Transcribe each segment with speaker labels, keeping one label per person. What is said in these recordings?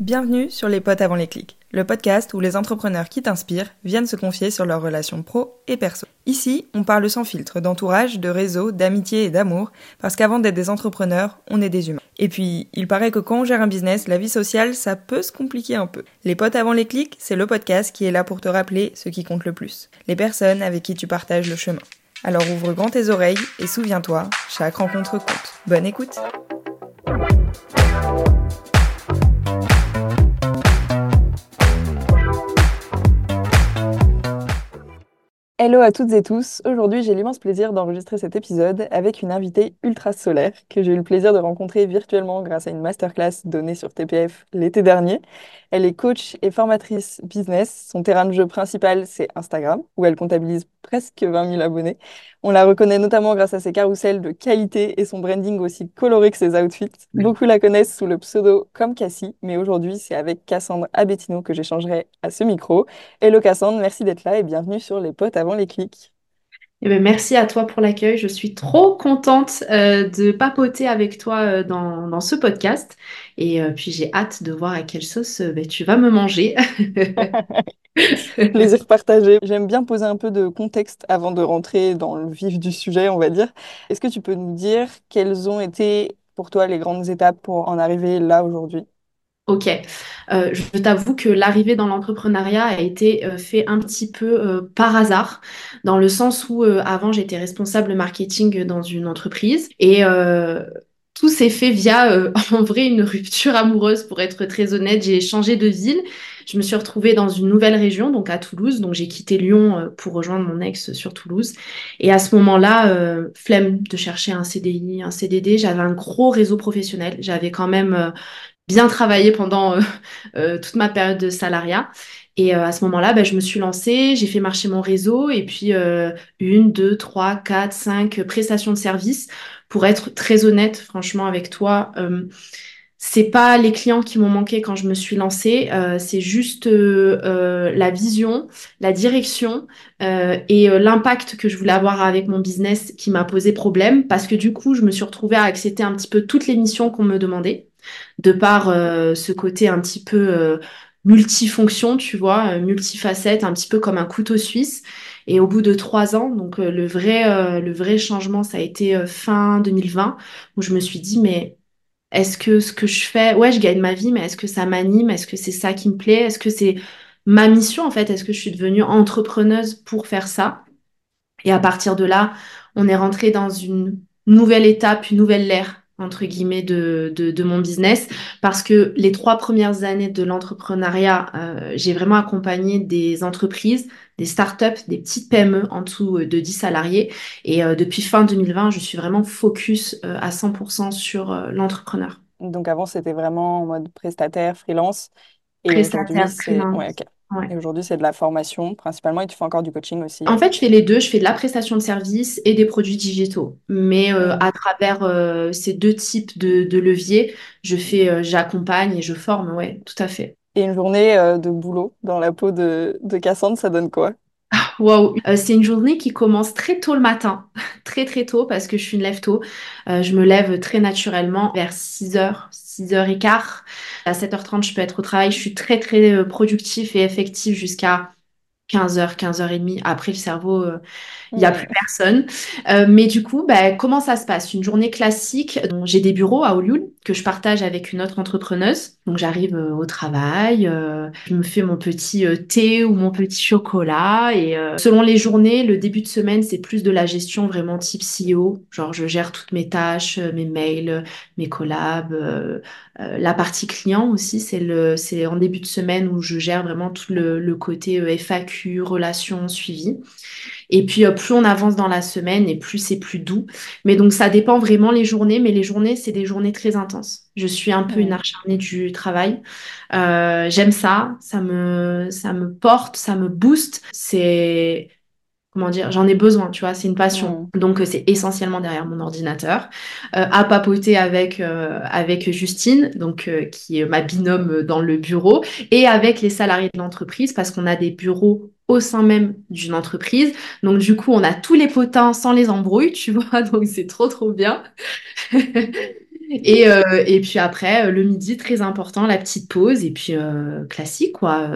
Speaker 1: Bienvenue sur Les Potes avant les clics, le podcast où les entrepreneurs qui t'inspirent viennent se confier sur leurs relations pro et perso. Ici, on parle sans filtre d'entourage, de réseau, d'amitié et d'amour, parce qu'avant d'être des entrepreneurs, on est des humains. Et puis, il paraît que quand on gère un business, la vie sociale, ça peut se compliquer un peu. Les Potes avant les clics, c'est le podcast qui est là pour te rappeler ce qui compte le plus, les personnes avec qui tu partages le chemin. Alors ouvre grand tes oreilles et souviens-toi, chaque rencontre compte. Bonne écoute Hello à toutes et tous. Aujourd'hui, j'ai l'immense plaisir d'enregistrer cet épisode avec une invitée ultra solaire que j'ai eu le plaisir de rencontrer virtuellement grâce à une masterclass donnée sur TPF l'été dernier. Elle est coach et formatrice business. Son terrain de jeu principal, c'est Instagram, où elle comptabilise presque 20 000 abonnés. On la reconnaît notamment grâce à ses carousels de qualité et son branding aussi coloré que ses outfits. Beaucoup la connaissent sous le pseudo comme Cassie, mais aujourd'hui, c'est avec Cassandre Abettino que j'échangerai à ce micro. Hello Cassandre, merci d'être là et bienvenue sur Les Potes avant les clics.
Speaker 2: Eh ben, merci à toi pour l'accueil. Je suis trop contente euh, de papoter avec toi euh, dans, ce podcast. Et euh, puis j'ai hâte de voir à quelle sauce ben, tu vas me manger.
Speaker 1: Plaisir partagé. J'aime bien poser un peu de contexte avant de rentrer dans le vif du sujet, on va dire. Est-ce que tu peux nous dire quelles ont été pour toi les grandes étapes pour en arriver là aujourd'hui?
Speaker 2: Ok, euh, je t'avoue que l'arrivée dans l'entrepreneuriat a été euh, fait un petit peu euh, par hasard, dans le sens où avant j'étais responsable marketing dans une entreprise et tout s'est fait via en vrai une rupture amoureuse pour être très honnête. J'ai changé de ville, je me suis retrouvée dans une nouvelle région, donc à Toulouse, donc j'ai quitté Lyon pour rejoindre mon ex sur Toulouse. Et à ce moment-là, flemme de chercher un CDI, un CDD, j'avais un gros réseau professionnel, j'avais quand même bien travaillé pendant euh, euh, toute ma période de salariat. Et euh, à ce moment-là, bah, je me suis lancée, j'ai fait marcher mon réseau et puis une, deux, trois, quatre, cinq prestations de services. Pour être très honnête, franchement, avec toi, c'est pas les clients qui m'ont manqué quand je me suis lancée, c'est juste la vision, la direction et l'impact que je voulais avoir avec mon business qui m'a posé problème parce que du coup, je me suis retrouvée à accepter un petit peu toutes les missions qu'on me demandait de par euh, ce côté un petit peu euh, multifonction, tu vois, euh, multifacette, un petit peu comme un couteau suisse. Et au bout de trois ans, donc le vrai, le vrai changement, ça a été fin 2020, où je me suis dit, mais est-ce que ce que je fais, ouais, je gagne ma vie, mais est-ce que ça m'anime? Est-ce que c'est ça qui me plaît? Est-ce que c'est ma mission en fait? Est-ce que je suis devenue entrepreneuse pour faire ça? Et à partir de là, on est rentré dans une nouvelle étape, une nouvelle ère entre guillemets de, de, mon business parce que les trois premières années de l'entrepreneuriat, euh, j'ai vraiment accompagné des entreprises, des startups, des petites PME en dessous de 10 salariés et euh, depuis fin 2020, je suis vraiment focus euh, à 100% sur l'entrepreneur.
Speaker 1: Donc avant, c'était vraiment en mode prestataire, freelance
Speaker 2: et prestataire, freelance. Ouais,
Speaker 1: et aujourd'hui, c'est de la formation principalement et tu fais encore du coaching aussi.
Speaker 2: En fait, je fais les deux. Je fais de la prestation de services et des produits digitaux. Mais euh, à travers euh, ces deux types de, leviers, je fais, euh, j'accompagne et je forme. Ouais, tout à fait.
Speaker 1: Et une journée de boulot dans la peau de, de Cassandre, ça donne quoi?
Speaker 2: Waouh, c'est une journée qui commence très tôt le matin, très très tôt parce que je suis une lève tôt. je me lève très naturellement vers 6h, 6h15. À 7h30, je peux être au travail. Je suis très, très euh, productif et effectif jusqu'à 15h, 15h30. Après, le cerveau, euh, il n'y a plus personne. Euh, mais du coup, bah, comment ça se passe? Une journée classique. J'ai des bureaux à Olioul que je partage avec une autre entrepreneuse. Donc, j'arrive au travail, je me fais mon petit thé ou mon petit chocolat. Et selon les journées, le début de semaine, c'est plus de la gestion vraiment type CEO. Genre, je gère toutes mes tâches, mes mails, mes collabs, euh, la partie client aussi, c'est le, c'est en début de semaine où je gère vraiment tout le, côté euh, Relations, suivi. Et puis euh, plus on avance dans la semaine et plus c'est plus doux. Mais donc ça dépend vraiment les journées, mais les journées c'est des journées très intenses. Je suis un peu une acharnée du travail. J'aime ça, ça me, ça me porte, ça me booste. C'est comment dire, j'en ai besoin, tu vois, c'est une passion. Donc euh, c'est essentiellement derrière mon ordinateur, euh, à papoter avec euh, avec Justine, donc qui est ma binôme dans le bureau, et avec les salariés de l'entreprise parce qu'on a des bureaux au sein même d'une entreprise. Donc du coup, on a tous les potins sans les embrouilles, tu vois, donc c'est trop trop bien. Et, euh, et puis après, le midi, très important, la petite pause. Et puis euh, classique, quoi.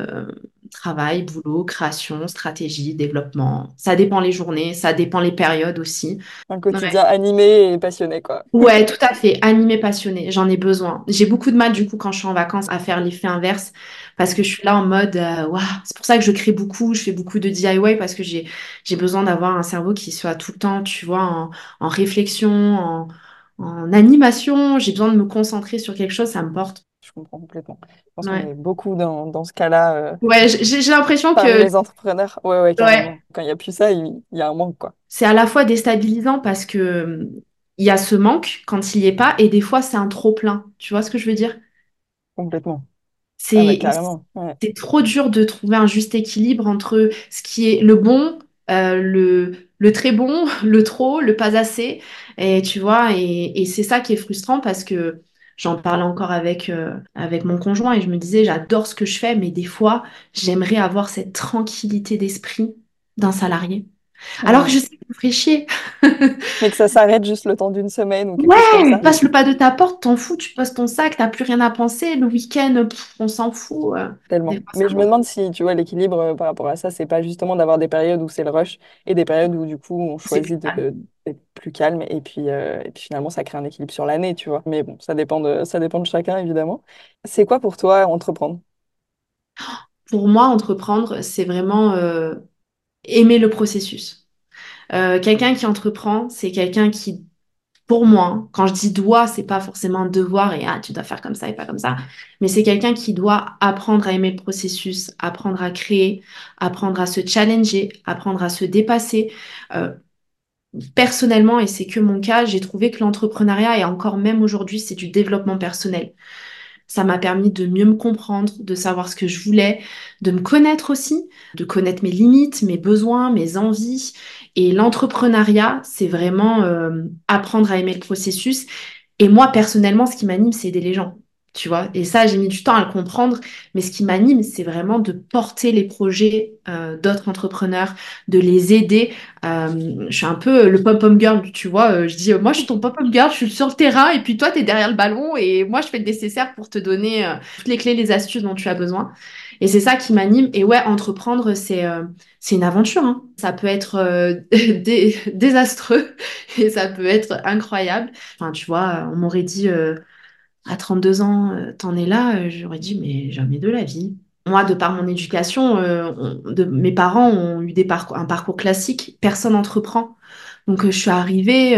Speaker 2: Travail, boulot, création, stratégie, développement. Ça dépend les journées, ça dépend les périodes aussi.
Speaker 1: Un
Speaker 2: Ouais.
Speaker 1: quotidien animé et passionné, quoi.
Speaker 2: Ouais, tout à fait. Animé, passionné, j'en ai besoin. J'ai beaucoup de mal, du coup, quand je suis en vacances, à faire l'effet inverse, parce que je suis là en mode, euh, waouh, c'est pour ça que je crée beaucoup, je fais beaucoup de DIY, parce que j'ai, j'ai besoin d'avoir un cerveau qui soit tout le temps, tu vois, en, en réflexion, en, en animation. J'ai besoin de me concentrer sur quelque chose, ça me porte.
Speaker 1: Je comprends complètement. Je pense qu'on est beaucoup dans, dans ce cas-là euh,
Speaker 2: Ouais, j'ai l'impression que,
Speaker 1: les entrepreneurs. Ouais, ouais. Quand il n'y a plus ça, il, y a un manque, quoi.
Speaker 2: c'est à la fois déstabilisant parce que il y a ce manque quand il y est pas, et des fois, c'est un trop-plein. Tu vois ce que je veux dire?
Speaker 1: Complètement. Ah bah
Speaker 2: C'est.
Speaker 1: Ouais.
Speaker 2: c'est trop dur de trouver un juste équilibre entre ce qui est le bon, euh, le, le très bon, le trop, le pas assez. Et tu vois, et, et c'est ça qui est frustrant parce que j'en parlais encore avec, euh, avec mon conjoint et je me disais, j'adore ce que je fais, mais des fois, j'aimerais avoir cette tranquillité d'esprit d'un salarié. Alors que je sais que me ferait chier.
Speaker 1: Mais que ça s'arrête juste le temps d'une semaine ou
Speaker 2: Ouais,
Speaker 1: ça.
Speaker 2: passe le pas de ta porte, t'en fous, tu poses ton sac, t'as plus rien à penser. Le week-end, pff, on s'en fout. euh.
Speaker 1: Tellement. Mais je me demande si, tu vois, l'équilibre euh, par rapport à ça, c'est pas justement d'avoir des périodes où c'est le rush et des périodes où, du coup, on choisit de, d'être plus calme et puis, euh, et puis finalement, ça crée un équilibre sur l'année, tu vois. Mais bon, ça dépend de, ça dépend de chacun, évidemment. C'est quoi pour toi entreprendre?
Speaker 2: Pour moi, entreprendre, c'est vraiment euh, aimer le processus. Euh, quelqu'un qui entreprend, c'est quelqu'un qui, pour moi, quand je dis doit, c'est pas forcément devoir et ah, tu dois faire comme ça et pas comme ça, mais c'est quelqu'un qui doit apprendre à aimer le processus, apprendre à créer, apprendre à se challenger, apprendre à se dépasser. Euh, personnellement, et c'est que mon cas, j'ai trouvé que l'entrepreneuriat, et encore même aujourd'hui, c'est du développement personnel. Ça m'a permis de mieux me comprendre, de savoir ce que je voulais, de me connaître aussi, de connaître mes limites, mes besoins, mes envies. Et l'entrepreneuriat, c'est vraiment euh, apprendre à aimer le processus. Et moi, personnellement, ce qui m'anime, c'est aider les gens. Tu vois, et ça, j'ai mis du temps à le comprendre, mais ce qui m'anime, c'est vraiment de porter les projets euh, d'autres entrepreneurs, de les aider. Euh, je suis un peu le pom-pom girl, tu vois. euh, je dis, euh, moi, je suis ton pom-pom girl, je suis sur le terrain, et puis toi, tu es derrière le ballon, et moi, je fais le nécessaire pour te donner euh, toutes les clés, les astuces dont tu as besoin. Et c'est ça qui m'anime. Et ouais, entreprendre, c'est euh, c'est une aventure. hein. Ça peut être dé- désastreux, et ça peut être incroyable. Enfin, tu vois, on m'aurait dit à 32 ans, euh, t'en es là, euh, j'aurais dit, mais jamais de la vie. Moi, de par mon éducation, euh, mes parents ont eu des un parcours classique, personne n'entreprend. Donc, je suis arrivée,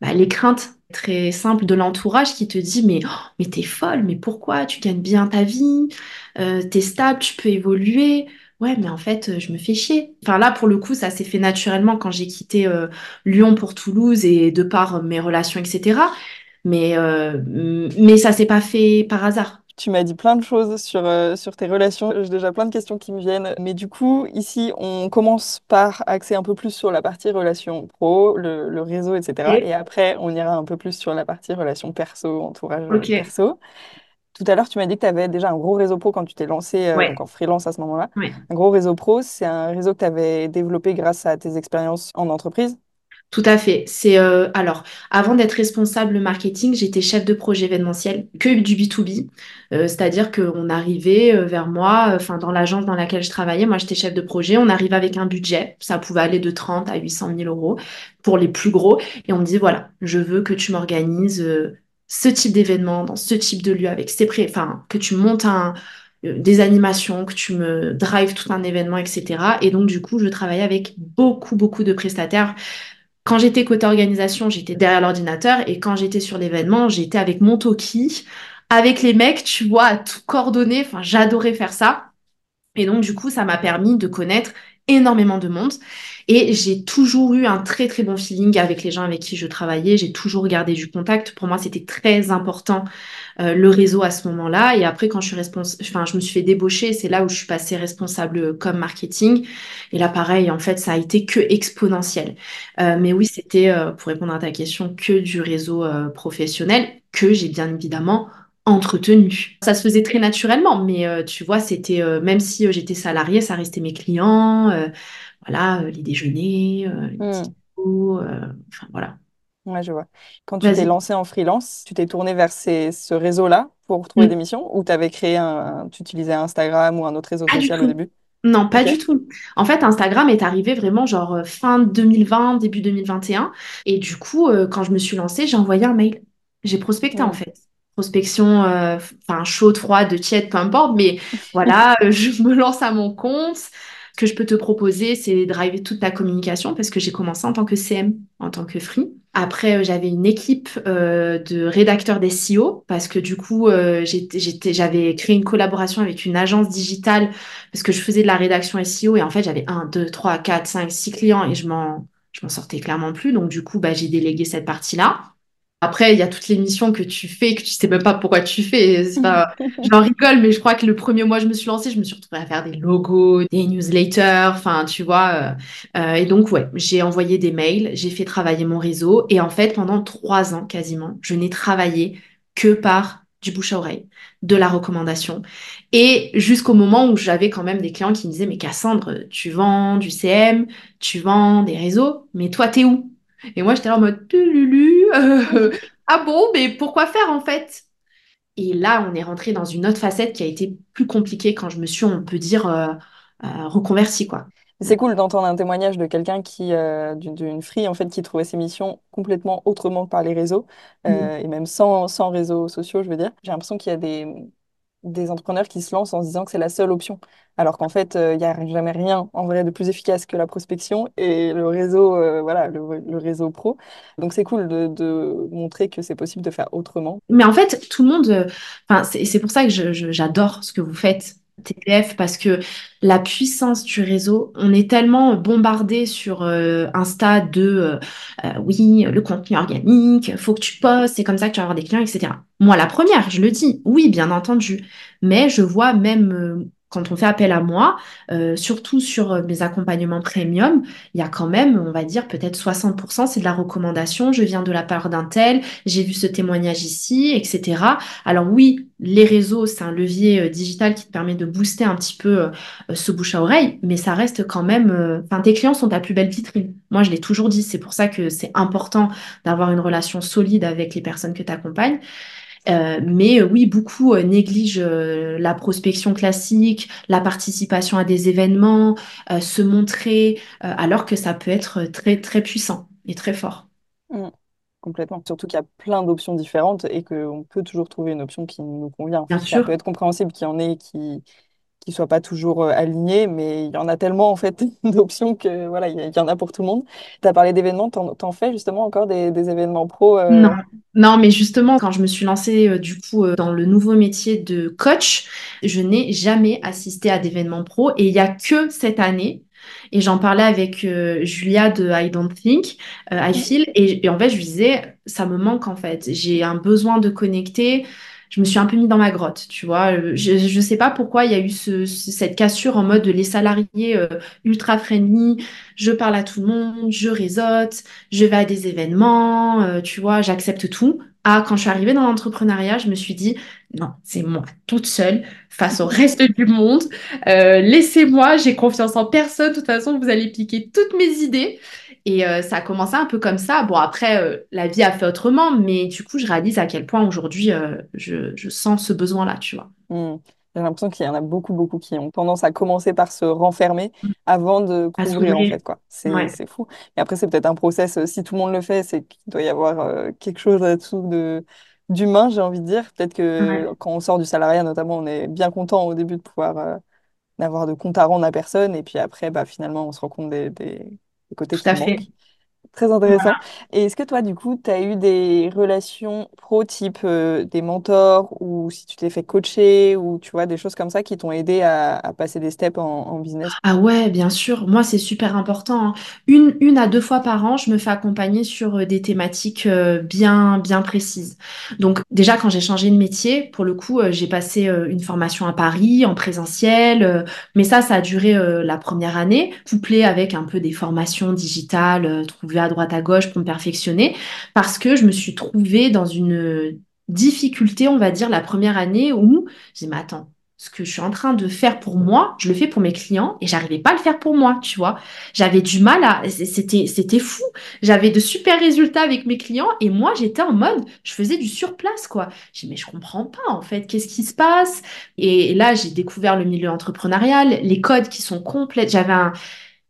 Speaker 2: bah, les craintes très simples de l'entourage qui te dit, mais, oh, mais t'es folle, mais pourquoi? Tu gagnes bien ta vie, t'es stable, tu peux évoluer. Ouais, mais en fait, je me fais chier. Enfin, là, pour le coup, ça s'est fait naturellement quand j'ai quitté Lyon pour Toulouse et de par mes relations, etc. Mais, euh, mais ça s'est pas fait par hasard.
Speaker 1: Tu m'as dit plein de choses sur, euh, sur tes relations. J'ai déjà plein de questions qui me viennent. Mais du coup, ici, on commence par axer un peu plus sur la partie relations pro, le, le réseau, etc. Et après, on ira un peu plus sur la partie relations perso, entourage perso. Tout à l'heure, tu m'as dit que tu avais déjà un gros réseau pro quand tu t'es lancé, euh,
Speaker 2: Ouais,
Speaker 1: en freelance à ce moment-là.
Speaker 2: ouais.
Speaker 1: Un gros réseau pro, c'est un réseau que tu avais développé grâce à tes expériences en entreprise?
Speaker 2: Tout à fait. C'est euh, alors avant d'être responsable marketing, j'étais chef de projet événementiel, que du B2B, Euh, c'est-à-dire qu'on arrivait euh, vers moi, enfin dans l'agence dans laquelle je travaillais, moi j'étais chef de projet, on arrivait avec un budget, ça pouvait aller de 30 à 800 000 euros pour les plus gros, et on me dit voilà, je veux que tu m'organises euh, ce type d'événement dans ce type de lieu avec ces pré, enfin que tu montes un euh, des animations, que tu me drives tout un événement, etc. Et donc, du coup, je travaillais avec beaucoup, beaucoup de prestataires quand j'étais côté organisation, j'étais derrière l'ordinateur et quand j'étais sur l'événement, j'étais avec mon Toki, avec les mecs, tu vois, à tout coordonner. Enfin, j'adorais faire ça. Et donc, du coup, ça m'a permis de connaître énormément de monde. Et j'ai toujours eu un très, très bon feeling avec les gens avec qui je travaillais. J'ai toujours gardé du contact. Pour moi, c'était très important, euh, le réseau à ce moment-là. Et après, quand je suis respons- enfin, je me suis fait débaucher, c'est là où je suis passée responsable comme marketing. Et là, pareil, en fait, ça a été que exponentiel. Euh, mais oui, c'était, euh, pour répondre à ta question, que du réseau, professionnel que j'ai bien évidemment entretenu. Ça se faisait très naturellement, mais euh, tu vois, c'était euh, même si euh, j'étais salariée, ça restait mes clients, euh, voilà, euh, les déjeuners, euh, les petits
Speaker 1: Hmm.
Speaker 2: coups, euh, enfin voilà.
Speaker 1: Ouais, je vois. Quand tu t'es
Speaker 2: Vas-y.
Speaker 1: lancé en freelance, tu t'es tourné vers ces, ce réseau-là pour trouver des
Speaker 2: Mm.
Speaker 1: missions ou tu avais créé un, tu utilisais Instagram ou un autre réseau social au début?
Speaker 2: Non, pas du tout. En fait, Instagram est arrivé vraiment genre fin 2020, début 2021. Et du coup, euh, quand je me suis lancée, j'ai envoyé un mail. J'ai prospecté en
Speaker 1: Hmm.
Speaker 2: fait. Prospection, euh, enfin chaude, froide, tiède, peu importe. Mais voilà, euh, je me lance à mon compte. Ce que je peux te proposer, c'est de driver toute ta communication parce que j'ai commencé en tant que CM, en tant que free. Après, euh, j'avais une équipe euh, de rédacteurs d'SEO parce que du coup, euh, j'avais créé une collaboration avec une agence digitale parce que je faisais de la rédaction SEO et en fait, j'avais un, deux, trois, quatre, cinq, six clients et je m'en, je m'en sortais clairement plus. Donc, du coup, bah, j'ai délégué cette partie-là. Après, il y a toutes les missions que tu fais, que tu sais même pas pourquoi tu fais. Pas... J'en rigole, mais je crois que le premier mois, je me suis lancée, je me suis retrouvée à faire des logos, des newsletters, enfin, tu vois. euh, euh, et donc, ouais, j'ai envoyé des mails, j'ai fait travailler mon réseau. Et en fait, pendant trois ans quasiment, je n'ai travaillé que par du bouche à oreille, de la recommandation. Et jusqu'au moment où j'avais quand même des clients qui me disaient, mais Cassandre, tu vends du CM, tu vends des réseaux, mais toi, t'es où? Et moi, j'étais là en mode, euh, ah bon, mais pourquoi faire en fait? Et là, on est rentré dans une autre facette qui a été plus compliquée quand je me suis, on peut dire, euh, euh, reconvertie, quoi.
Speaker 1: C'est cool d'entendre un témoignage de quelqu'un qui, euh, d'une free, en fait, qui trouvait ses missions complètement autrement que par les réseaux,
Speaker 2: Mm.
Speaker 1: euh, et même sans, sans réseaux sociaux, je veux dire. J'ai l'impression qu'il y a des, des entrepreneurs qui se lancent en se disant que c'est la seule option, alors qu'en fait, euh, il n'y a jamais rien, en vrai, de plus efficace que la prospection et le réseau, euh, voilà, le, le réseau pro. Donc, c'est cool de, montrer que c'est possible de faire autrement.
Speaker 2: Mais en fait, tout le monde, euh, c'est pour ça que j'adore ce que vous faites, TPF, parce que la puissance du réseau, on est tellement bombardé sur euh, Insta de euh, euh, oui, le contenu organique, faut que tu postes, c'est comme ça que tu vas avoir des clients, etc. Moi, la première, je le dis, oui, bien entendu, mais je vois même quand on fait appel à moi, euh, surtout sur euh, mes accompagnements premium, il y a quand même, on va dire, peut-être 60%, c'est de la recommandation, je viens de la part d'un tel j'ai vu ce témoignage ici, etc. Alors oui, les réseaux, c'est un levier euh, digital qui te permet de booster un petit peu ce bouche à oreille, mais ça reste quand même, enfin, tes clients sont ta plus belle vitrine. Moi, je l'ai toujours dit, c'est pour ça que c'est important d'avoir une relation solide avec les personnes que tu accompagnes. Euh, mais euh, oui, beaucoup euh, négligent la prospection classique, la participation à des événements, se montrer, alors que ça peut être très, très puissant et très fort.
Speaker 1: Mm. Complètement. Surtout qu'il y a plein d'options différentes et qu'on peut toujours trouver une option qui nous convient.
Speaker 2: Bien
Speaker 1: Ça peut
Speaker 2: sûr.
Speaker 1: être compréhensible qu'il y en ait qui qui soient pas toujours euh, alignés, mais il y en a tellement en fait d'options que voilà, il y, en a pour tout le monde. Tu as parlé d'événements, t'en, t'en fais justement encore des, des événements pro
Speaker 2: Non,
Speaker 1: euh,
Speaker 2: non, mais justement, quand je me suis lancée euh, du coup euh, dans le nouveau métier de coach, je n'ai jamais assisté à d'événements pro et il y a que cette année. Et j'en parlais avec euh, Julia de I Don't Think, euh, I. Feel, et, et en fait, je lui disais, ça me manque en fait. J'ai un besoin de connecter. Je me suis un peu mis dans ma grotte, tu vois. Euh, Je ne sais pas pourquoi il y a eu ce- ce- cette cassure en mode les salariés euh, ultra friendly, je parle à tout le monde, je réseaute je vais à des événements, euh, tu vois, j'accepte tout. Ah, quand je suis arrivée dans l'entrepreneuriat, je me suis dit, non, c'est moi toute seule face au reste du monde. Laissez-moi, j'ai confiance en personne. De toute façon, vous allez piquer toutes mes idées. Et euh, ça a commencé un peu comme ça. Bon, après, euh, la vie a fait autrement, mais du coup, je réalise à quel point aujourd'hui, euh, je, je sens ce besoin-là, tu vois.
Speaker 1: Mm. J'ai l'impression qu'il y en a beaucoup, beaucoup qui ont tendance à commencer par se renfermer avant de
Speaker 2: À
Speaker 1: s'ouvrir en fait, quoi. C'est,
Speaker 2: Ouais,
Speaker 1: fou. Et après, c'est peut-être un process, si tout le monde le fait, c'est qu'il doit y avoir quelque chose là-dessous de d'humain, j'ai envie de dire. Peut-être que
Speaker 2: ouais,
Speaker 1: quand on sort du salariat, notamment, on est bien content au début de pouvoir n'avoir de compte à rendre à personne. Et puis après, bah, finalement, on se rend compte des, des- des côtés
Speaker 2: tout
Speaker 1: qui
Speaker 2: à fait.
Speaker 1: Très intéressant. Et est-ce que toi, du coup, tu as eu des relations pro type euh, des mentors ou si tu t'es fait coacher ou tu vois, des choses comme ça qui t'ont aidé à, à passer des steps en, en business?
Speaker 2: Ah ouais, bien sûr. Moi, c'est super important. hein. Une, une à deux fois par an, je me fais accompagner sur euh, des thématiques euh, bien, bien précises. Donc, déjà, quand j'ai changé de métier, pour le coup, euh, j'ai passé euh, une formation à Paris en présentiel. euh, mais ça, ça a duré euh, la première année, couplé avec un peu des formations digitales euh, trouvées à droite à gauche pour me perfectionner, parce que je me suis trouvée dans une difficulté, on va dire, la première année où j'ai mais attends. ce que je suis en train de faire pour moi, je le fais pour mes clients et j'arrivais pas à le faire pour moi, tu vois. J'avais du mal à, c'était, c'était fou. J'avais de super résultats avec mes clients et moi, j'étais en mode, je faisais du surplace, quoi. J'ai mais je comprends pas, en fait, qu'est-ce qui se passe? Et là, j'ai découvert le milieu entrepreneurial, les codes qui sont complètes. J'avais un,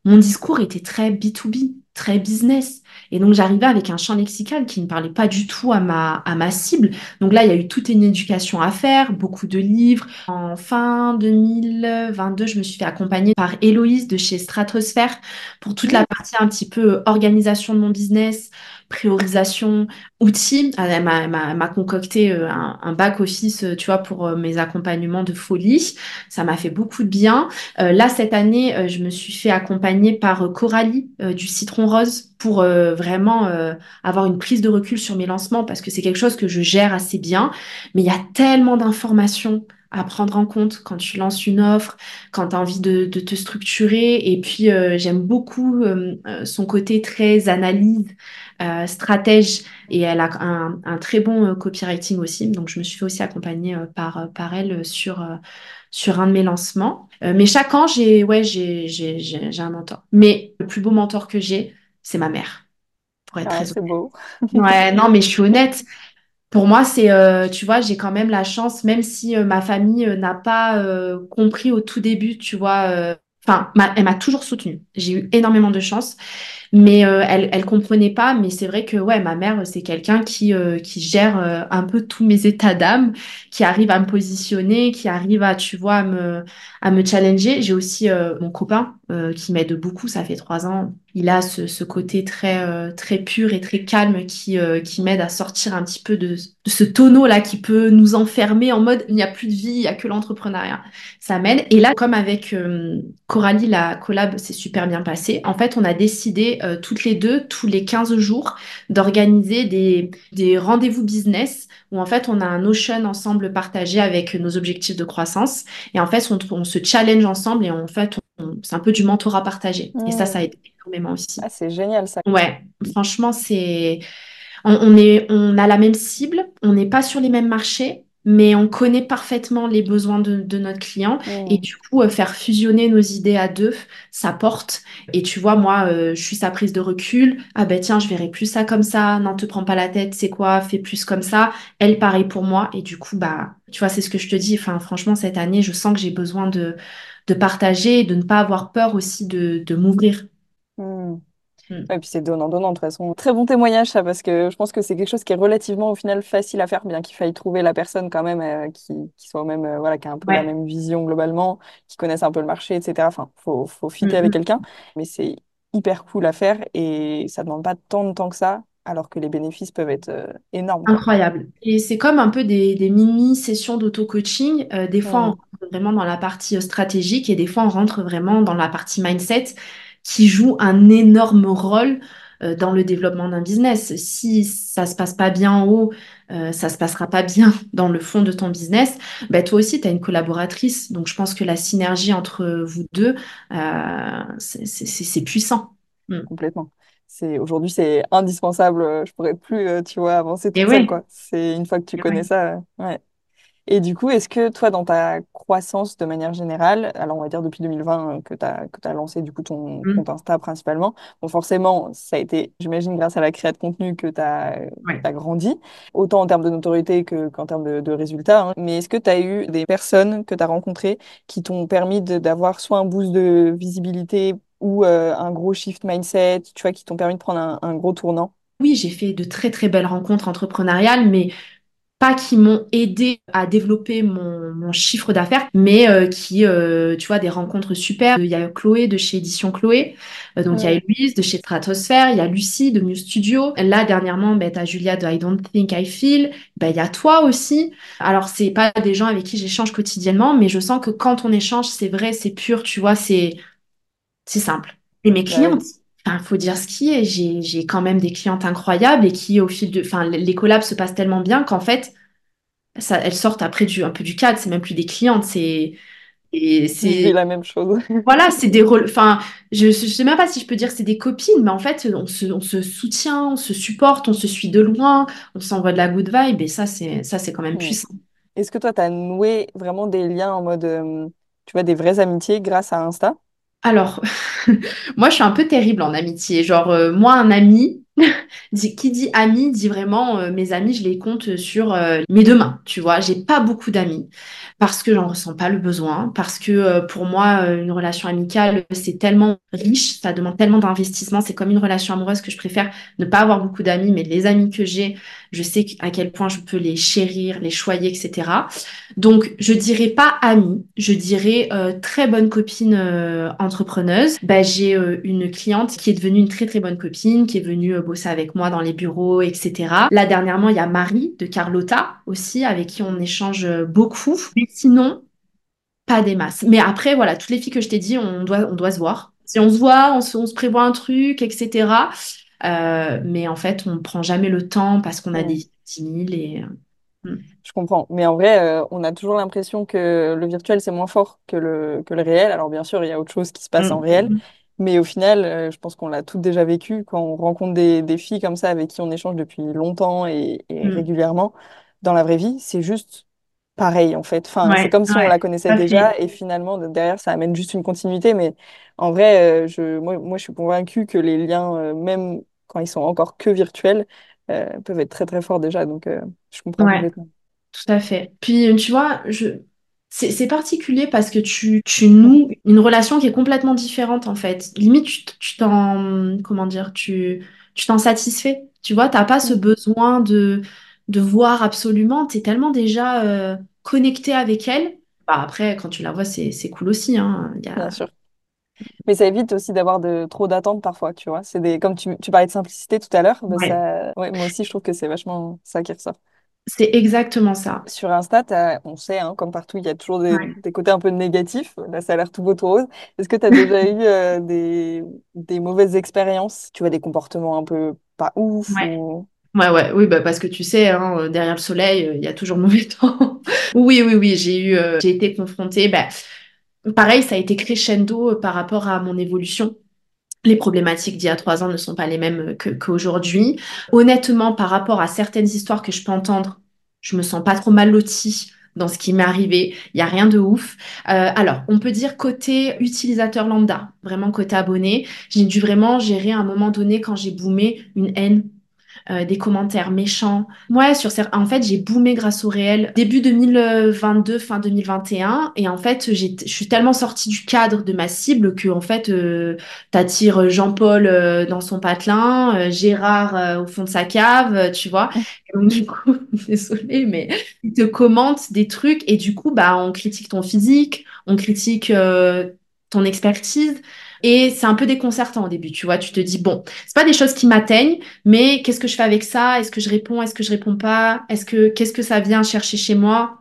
Speaker 2: mon discours était très B2B, très business. Et donc, j'arrivais avec un champ lexical qui ne parlait pas du tout à ma, à ma cible. Donc là, il y a eu toute une éducation à faire, beaucoup de livres. En fin 2022, je me suis fait accompagner par Héloïse de chez Stratosphère pour toute la partie un petit peu organisation de mon business, priorisation, outils. Ah, elle m'a concocté euh, un, back-office, euh, tu vois, pour euh, mes accompagnements de folie. Ça m'a fait beaucoup de bien. là, cette année, je me suis fait accompagner par Coralie du Citron Rose pour vraiment avoir une prise de recul sur mes lancements parce que c'est quelque chose que je gère assez bien. Mais il y a tellement d'informations à prendre en compte quand tu lances une offre, quand tu as envie de, te structurer. Et puis, j'aime beaucoup son côté très analyse, euh, stratège et elle a un, très bon euh, copywriting aussi. Donc, je me suis fait aussi accompagner euh, par, par elle sur, sur un de mes lancements. mais chaque an, j'ai ouais, j'ai, j'ai, j'ai, un mentor. Mais le plus beau mentor que j'ai, c'est ma mère, pour être
Speaker 1: ah,
Speaker 2: très
Speaker 1: beau.
Speaker 2: ouais, non, mais je suis honnête. Pour moi, c'est, tu vois, j'ai quand même la chance, même si ma famille n'a pas compris au tout début, tu vois, enfin, elle m'a toujours soutenue. J'ai eu énormément de chance. Mais euh, elle, elle comprenait pas. Mais c'est vrai que ouais, ma mère, c'est quelqu'un qui, euh, qui gère euh, un peu tous mes états d'âme, qui arrive à me positionner, qui arrive à, tu vois, à me, à me challenger. J'ai aussi mon copain qui m'aide beaucoup. Ça fait trois ans. Il a ce, ce côté très, très pur et très calme qui, qui m'aide à sortir un petit peu de, de ce tonneau là qui peut nous enfermer en mode il n'y a plus de vie, il n'y a que l'entrepreneuriat. Ça m'aide. Et là, comme avec Coralie, la collab s'est super bien passée. En fait, on a décidé euh, toutes les deux, tous les 15 jours, d'organiser des, des rendez-vous business où en fait on a un notion ensemble partagé avec nos objectifs de croissance. Et en fait, on, se challenge ensemble et en fait, c'est un peu du mentorat partagé. Et ça, ça aide énormément aussi.
Speaker 1: Ah, c'est génial ça.
Speaker 2: Ouais, franchement, c'est. On, on, est, on a la même cible, on n'est pas sur les mêmes marchés, mais on connaît parfaitement les besoins de, notre client. Et du coup euh, faire fusionner nos idées à deux ça porte. Et tu vois moi euh, je suis sa prise de recul. Ah ben tiens je verrai plus ça comme ça. Non te prends pas la tête c'est quoi? Fais plus comme ça. Elle pareil pour moi. Et du coup bah tu vois c'est ce que je te dis. Enfin franchement cette année je sens que j'ai besoin de de partager de ne pas avoir peur aussi de, de m'ouvrir.
Speaker 1: Mm. Et puis c'est donnant-donnant, de toute façon. Très bon témoignage, ça, parce que je pense que c'est quelque chose qui est relativement, au final, facile à faire, bien qu'il faille trouver la personne quand même euh, qui, qui, soit même, euh, voilà, qui a un peu la même vision globalement, qui connaisse un peu le marché, etc. Enfin, faut, faut fitter avec quelqu'un. Mais c'est hyper cool à faire et ça demande pas tant de temps que ça, alors que les bénéfices peuvent être euh, énormes.
Speaker 2: Incroyable. Et c'est comme un peu des, des mini-sessions d'auto-coaching. des fois, on rentre vraiment dans la partie stratégique et des fois, on rentre vraiment dans la partie mindset qui joue un énorme rôle euh, dans le développement d'un business. Si ça se passe pas bien en haut, euh, ça se passera pas bien dans le fond de ton business. Bah, toi aussi, tu as une collaboratrice. Donc, je pense que la synergie entre vous deux, euh, c'est puissant.
Speaker 1: Mm. Complètement. Aujourd'hui, c'est indispensable. Je pourrais plus, tu vois, avancer toute seule, quoi. C'est une fois que tu connais ça, ouais. Et du coup, est-ce que toi, dans ta croissance de manière générale, alors on va dire depuis 2020 euh, que tu as, que as lancé du coup ton mmh. compte Insta principalement, bon forcément, ça a été, j'imagine, grâce à la création de contenu que tu as, grandi, autant en termes de notoriété qu'en termes de, résultats. Hein. Mais est-ce que tu as eu des personnes que tu as rencontrées qui t'ont permis d'avoir soit un boost de visibilité ou euh, un gros shift mindset, tu vois, qui t'ont permis de prendre un, un gros tournant?
Speaker 2: Oui, j'ai fait de très très belles rencontres entrepreneuriales, mais pas qui m'ont aidé à développer mon, chiffre d'affaires, mais euh, qui, euh, tu vois, des rencontres super. Il y a Chloé de chez Édition Chloé, euh, donc il y a Louise de chez Stratosphère, il y a Lucie de New Studio. Là, dernièrement, ben, tu as Julia de I Don't Think I Feel, ben, il y a toi aussi. Alors, c'est pas des gens avec qui j'échange quotidiennement, mais je sens que quand on échange, c'est vrai, c'est pur, tu vois, c'est simple. Et mes clientes, il faut dire ce qui est. J'ai quand même des clientes incroyables et qui, au fil de. Enfin, les collabs se passent tellement bien qu'en fait, ça, elles sortent après du, un peu du cadre. C'est même plus des clientes. C'est.
Speaker 1: C'est la même chose.
Speaker 2: voilà, c'est des rôles. Enfin, je, je sais même pas si je peux dire que c'est des copines, mais en fait, on se, on se soutient, on se supporte, on se suit de loin, on s'envoie de la good vibe et ça, c'est ça, c'est quand même puissant.
Speaker 1: Est-ce que toi, tu as noué vraiment des liens en mode, euh, tu vois, des vraies amitiés grâce à Insta?
Speaker 2: Alors, moi, je suis un peu terrible en amitié. Genre, euh, moi, un ami, qui dit ami, dit vraiment, euh, mes amis, je les compte sur euh, mes deux mains, tu vois. J'ai pas beaucoup d'amis parce que j'en ressens pas le besoin, parce que euh, pour moi, une relation amicale, c'est tellement riche, ça demande tellement d'investissement. C'est comme une relation amoureuse que je préfère ne pas avoir beaucoup d'amis, mais les amis que j'ai, je sais à quel point je peux les chérir, les choyer, etc. Donc, je dirais pas amie, je dirais très bonne copine entrepreneuse. Bah, j'ai une cliente qui est devenue une très très bonne copine, qui est venue bosser avec moi dans les bureaux, etc. Là, dernièrement, il y a Marie de Carlotta aussi, avec qui on échange beaucoup. Mais sinon, pas des masses. Mais après, voilà, toutes les filles que je t'ai dit, on doit, on doit se voir. Si on se voit, on se, on se prévoit un truc, etc. Euh, mais en fait, on prend jamais le temps parce qu'on a des vies timides et... euh,
Speaker 1: Je comprends. Mais en vrai, euh, on a toujours l'impression que le virtuel, c'est moins fort que le, que le réel. Alors, bien sûr, il y a autre chose qui se passe en
Speaker 2: mm,
Speaker 1: réel. Mais au final, euh, je pense qu'on l'a toutes déjà vécu quand on rencontre des, des filles comme ça avec qui on échange depuis longtemps et, et
Speaker 2: mm.
Speaker 1: régulièrement dans la vraie vie. C'est juste pareil, en fait. Enfin, c'est comme si on la connaissait
Speaker 2: fait.
Speaker 1: déjà et finalement, de- derrière, ça amène juste une continuité. Mais en vrai, euh, je, moi, moi, je suis convaincue que les liens, euh, même quand ils sont encore que virtuels, euh, peuvent être très, très forts déjà. Donc, euh, je comprends
Speaker 2: Ouais,
Speaker 1: complètement.
Speaker 2: tout à fait. Puis, tu vois, je... c'est particulier parce que tu, tu noues une relation qui est complètement différente, en fait. Limite, tu t'en... Comment dire? Tu tu t'en satisfais. Tu vois, t'as pas ce
Speaker 1: Mhm.
Speaker 2: besoin de, de voir absolument. T'es tellement déjà euh, connecté avec elle. Bah, après, quand tu la vois, c'est cool aussi, hein.
Speaker 1: Bien sûr. Mais ça évite aussi d'avoir de trop d'attentes parfois, tu vois. C'est des, comme tu, tu parlais de simplicité tout à l'heure, bah
Speaker 2: Ouais,
Speaker 1: ça, ouais, moi aussi je trouve que c'est vachement ça qui ressort.
Speaker 2: C'est exactement ça.
Speaker 1: Sur Insta, on sait, hein, comme partout, il y a toujours des,
Speaker 2: Ouais.
Speaker 1: des côtés un peu négatifs. Là, ça a l'air tout beau, tout rose. Est-ce que tu as déjà eu euh, des, des mauvaises expériences? Tu vois, des comportements un peu pas ouf
Speaker 2: Ouais.
Speaker 1: ou...
Speaker 2: Ouais, ouais, oui, bah parce que tu sais, hein, euh, derrière le soleil, euh, il y a toujours mauvais temps. Oui, oui, oui, j'ai eu, euh, j'ai été confrontée. Bah, pareil, ça a été crescendo par rapport à mon évolution. Les problématiques d'il y a trois ans ne sont pas les mêmes qu'aujourd'hui. Honnêtement, par rapport à certaines histoires que je peux entendre, je me sens pas trop mal lotie dans ce qui m'est arrivé. Il y a rien de ouf. Euh, alors, on peut dire côté utilisateur lambda, vraiment côté abonné, j'ai dû vraiment gérer à un moment donné quand j'ai boomé une haine euh, des commentaires méchants. Ouais, sur en fait, j'ai boomé grâce au réel début 2022, fin 2021. Et en fait, j'ai, je suis tellement sortie du cadre de ma cible que, en fait, euh, t'attires Jean-Paul euh, dans son patelin, euh, Gérard au fond de sa cave, tu vois. Et donc, du coup, désolée, mais ils te commentent des trucs et du coup, bah, on critique ton physique, on critique ton expertise. Et c'est un peu déconcertant au début, tu vois. Tu te dis, bon, c'est pas des choses qui m'atteignent, mais qu'est-ce que je fais avec ça? Est-ce que je réponds? Est-ce que je réponds pas? Est-ce que qu'est-ce que ça vient chercher chez moi?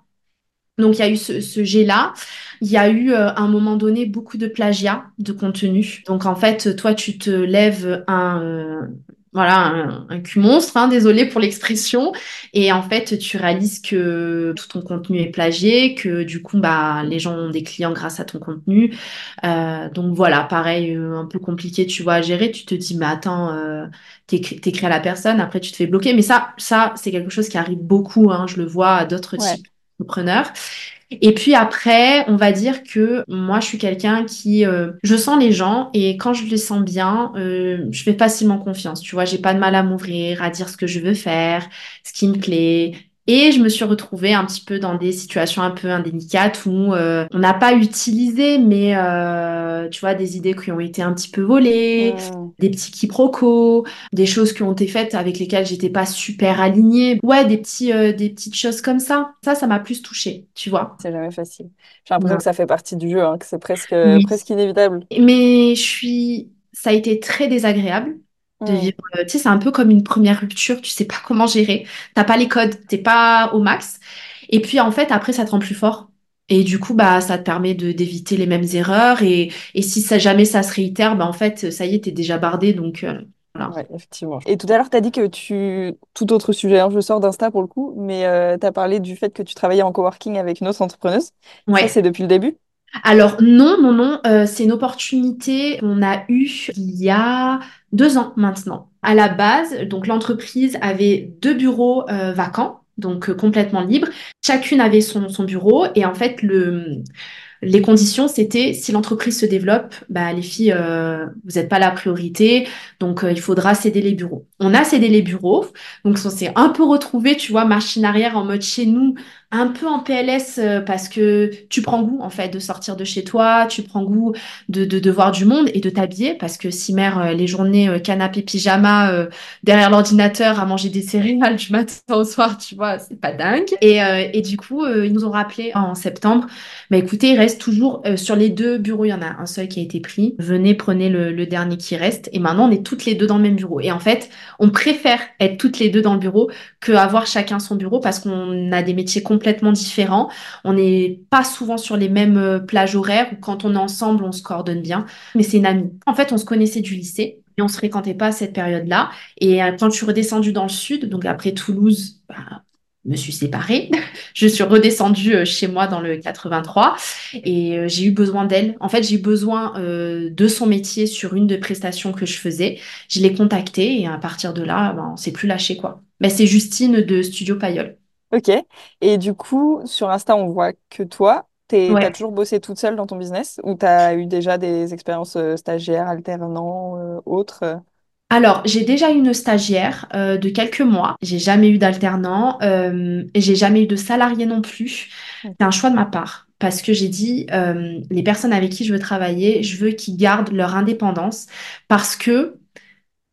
Speaker 2: Donc il y a eu ce, ce jet-là. Il y a eu euh, à un moment donné beaucoup de plagiat de contenu. Donc en fait, toi, tu te lèves un voilà un, un cul monstre, hein, désolé pour l'expression, et en fait, tu réalises que tout ton contenu est plagié, que du coup, bah les gens ont des clients grâce à ton contenu. Euh, donc voilà, pareil, euh, un peu compliqué, tu vois, à gérer. Tu te dis, mais attends, euh, t'écris, t'écris à la personne, après tu te fais bloquer. Mais ça, ça, c'est quelque chose qui arrive beaucoup, hein, je le vois à d'autres
Speaker 1: Ouais.
Speaker 2: types Et puis après, on va dire que moi, je suis quelqu'un qui, euh, je sens les gens et quand je les sens bien, euh, je fais facilement confiance. Tu vois, j'ai pas de mal à m'ouvrir, à dire ce que je veux faire, ce qui me plaît. Et je me suis retrouvée un petit peu dans des situations un peu indélicates où euh, on n'a pas utilisé, mais euh, tu vois, des idées qui ont été un petit peu volées,
Speaker 1: Hmm,
Speaker 2: des petits quiproquos, des choses qui ont été faites avec lesquelles j'étais pas super alignée. Ouais, des petits, euh, des petites choses comme ça. Ça, ça m'a plus touchée, tu vois.
Speaker 1: c'est jamais facile. J'ai l'impression que ça fait partie du jeu, hein, que c'est presque,
Speaker 2: Oui.
Speaker 1: presque inévitable.
Speaker 2: Mais je suis, ça a été très désagréable de
Speaker 1: Hmm,
Speaker 2: vivre. euh, Tu sais, c'est un peu comme une première rupture. Tu sais pas comment gérer. T'as pas les codes, t'es pas au max. Et puis en fait, après, ça te rend plus fort. Et du coup, bah, ça te permet de d'éviter les mêmes erreurs. Et, et si ça, jamais ça se réitère, bah, en fait, ça y est, t'es déjà bardé. Donc, euh, voilà.
Speaker 1: Ouais, effectivement. Et tout à l'heure, tu as dit que tu... Tout autre sujet, hein, je sors d'Insta pour le coup, mais tu as parlé du fait que tu travaillais en coworking avec une autre entrepreneuse. Ça, c'est
Speaker 2: Ouais.
Speaker 1: depuis le début?
Speaker 2: Alors non, non, non, euh, c'est une opportunité qu'on a eue il y a deux ans maintenant. À la base, donc l'entreprise avait deux bureaux euh, vacants. donc euh, complètement libre. Chacune avait son, bureau et en fait, le, les conditions, c'était si l'entreprise se développe, bah, les filles, euh, vous n'êtes pas la priorité, donc il faudra céder les bureaux. On a cédé les bureaux, donc on s'est un peu retrouvé, tu vois, machine arrière en mode chez nous, un peu en PLS euh, parce que tu prends goût en fait de sortir de chez toi, tu prends goût de, de, de voir du monde et de t'habiller parce que si mère euh, les journées euh, canapé pyjama euh, derrière l'ordinateur à manger des céréales du matin au soir, tu vois, c'est pas dingue. Et, euh, et du coup, euh, ils nous ont rappelé en septembre, bah écoutez, il reste toujours sur les deux bureaux, il y en a un seul qui a été pris. Venez, prenez le, le dernier qui reste. Et maintenant, on est toutes les deux dans le même bureau. Et en fait, on préfère être toutes les deux dans le bureau que avoir chacun son bureau parce qu'on a des métiers complètement différents. On n'est pas souvent sur les mêmes euh, plages horaires ou quand on est ensemble, on se coordonne bien. Mais c'est une amie. En fait, on se connaissait du lycée et on se fréquentait pas à cette période-là. Et euh, quand je suis redescendue dans le sud, donc après Toulouse, bah, me suis séparée. Je suis redescendue euh, chez moi dans le 83 et j'ai eu besoin d'elle. En fait, j'ai eu besoin de son métier sur une des prestations que je faisais. Je l'ai contactée et à partir de là, ben, on s'est plus lâché quoi. Mais c'est Justine de Studio Payol.
Speaker 1: Ok. Et du coup, sur Insta, on voit que toi, t'es, t'as
Speaker 2: Ouais.
Speaker 1: toujours bossé toute seule dans ton business ou t'as eu déjà des expériences euh, stagiaires, alternants, euh, autres? euh
Speaker 2: Alors, j'ai déjà eu une stagiaire euh, de quelques mois. J'ai jamais eu d'alternant euh, et j'ai jamais eu de salarié non plus. C'est un choix de ma part parce que j'ai dit euh, les personnes avec qui je veux travailler, je veux qu'ils gardent leur indépendance parce que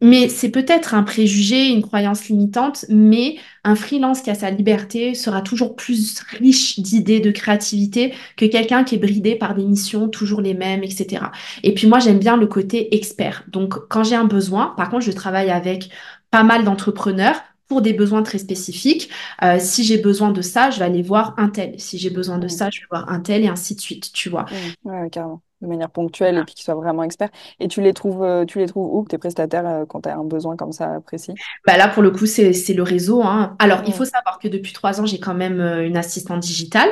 Speaker 2: Mais c'est peut-être un préjugé, une croyance limitante, mais un freelance qui a sa liberté sera toujours plus riche d'idées, de créativité que quelqu'un qui est bridé par des missions toujours les mêmes, etc. Et puis moi, j'aime bien le côté expert. Donc, quand j'ai un besoin, par contre, je travaille avec pas mal d'entrepreneurs pour des besoins très spécifiques. Euh, si j'ai besoin de ça, je vais aller voir un tel. Si j'ai besoin de ça, je vais voir un tel et ainsi de suite, tu vois.
Speaker 1: Ouais, ouais, carrément. De manière ponctuelle et puis qu'ils soient vraiment experts. Et tu les trouves, euh, tu les trouves où, tes prestataires, euh, quand tu as un besoin comme ça précis?
Speaker 2: Bah là, pour le coup, c'est, c'est le réseau, hein. Alors, il faut savoir que depuis trois ans, j'ai quand même euh, une assistante digitale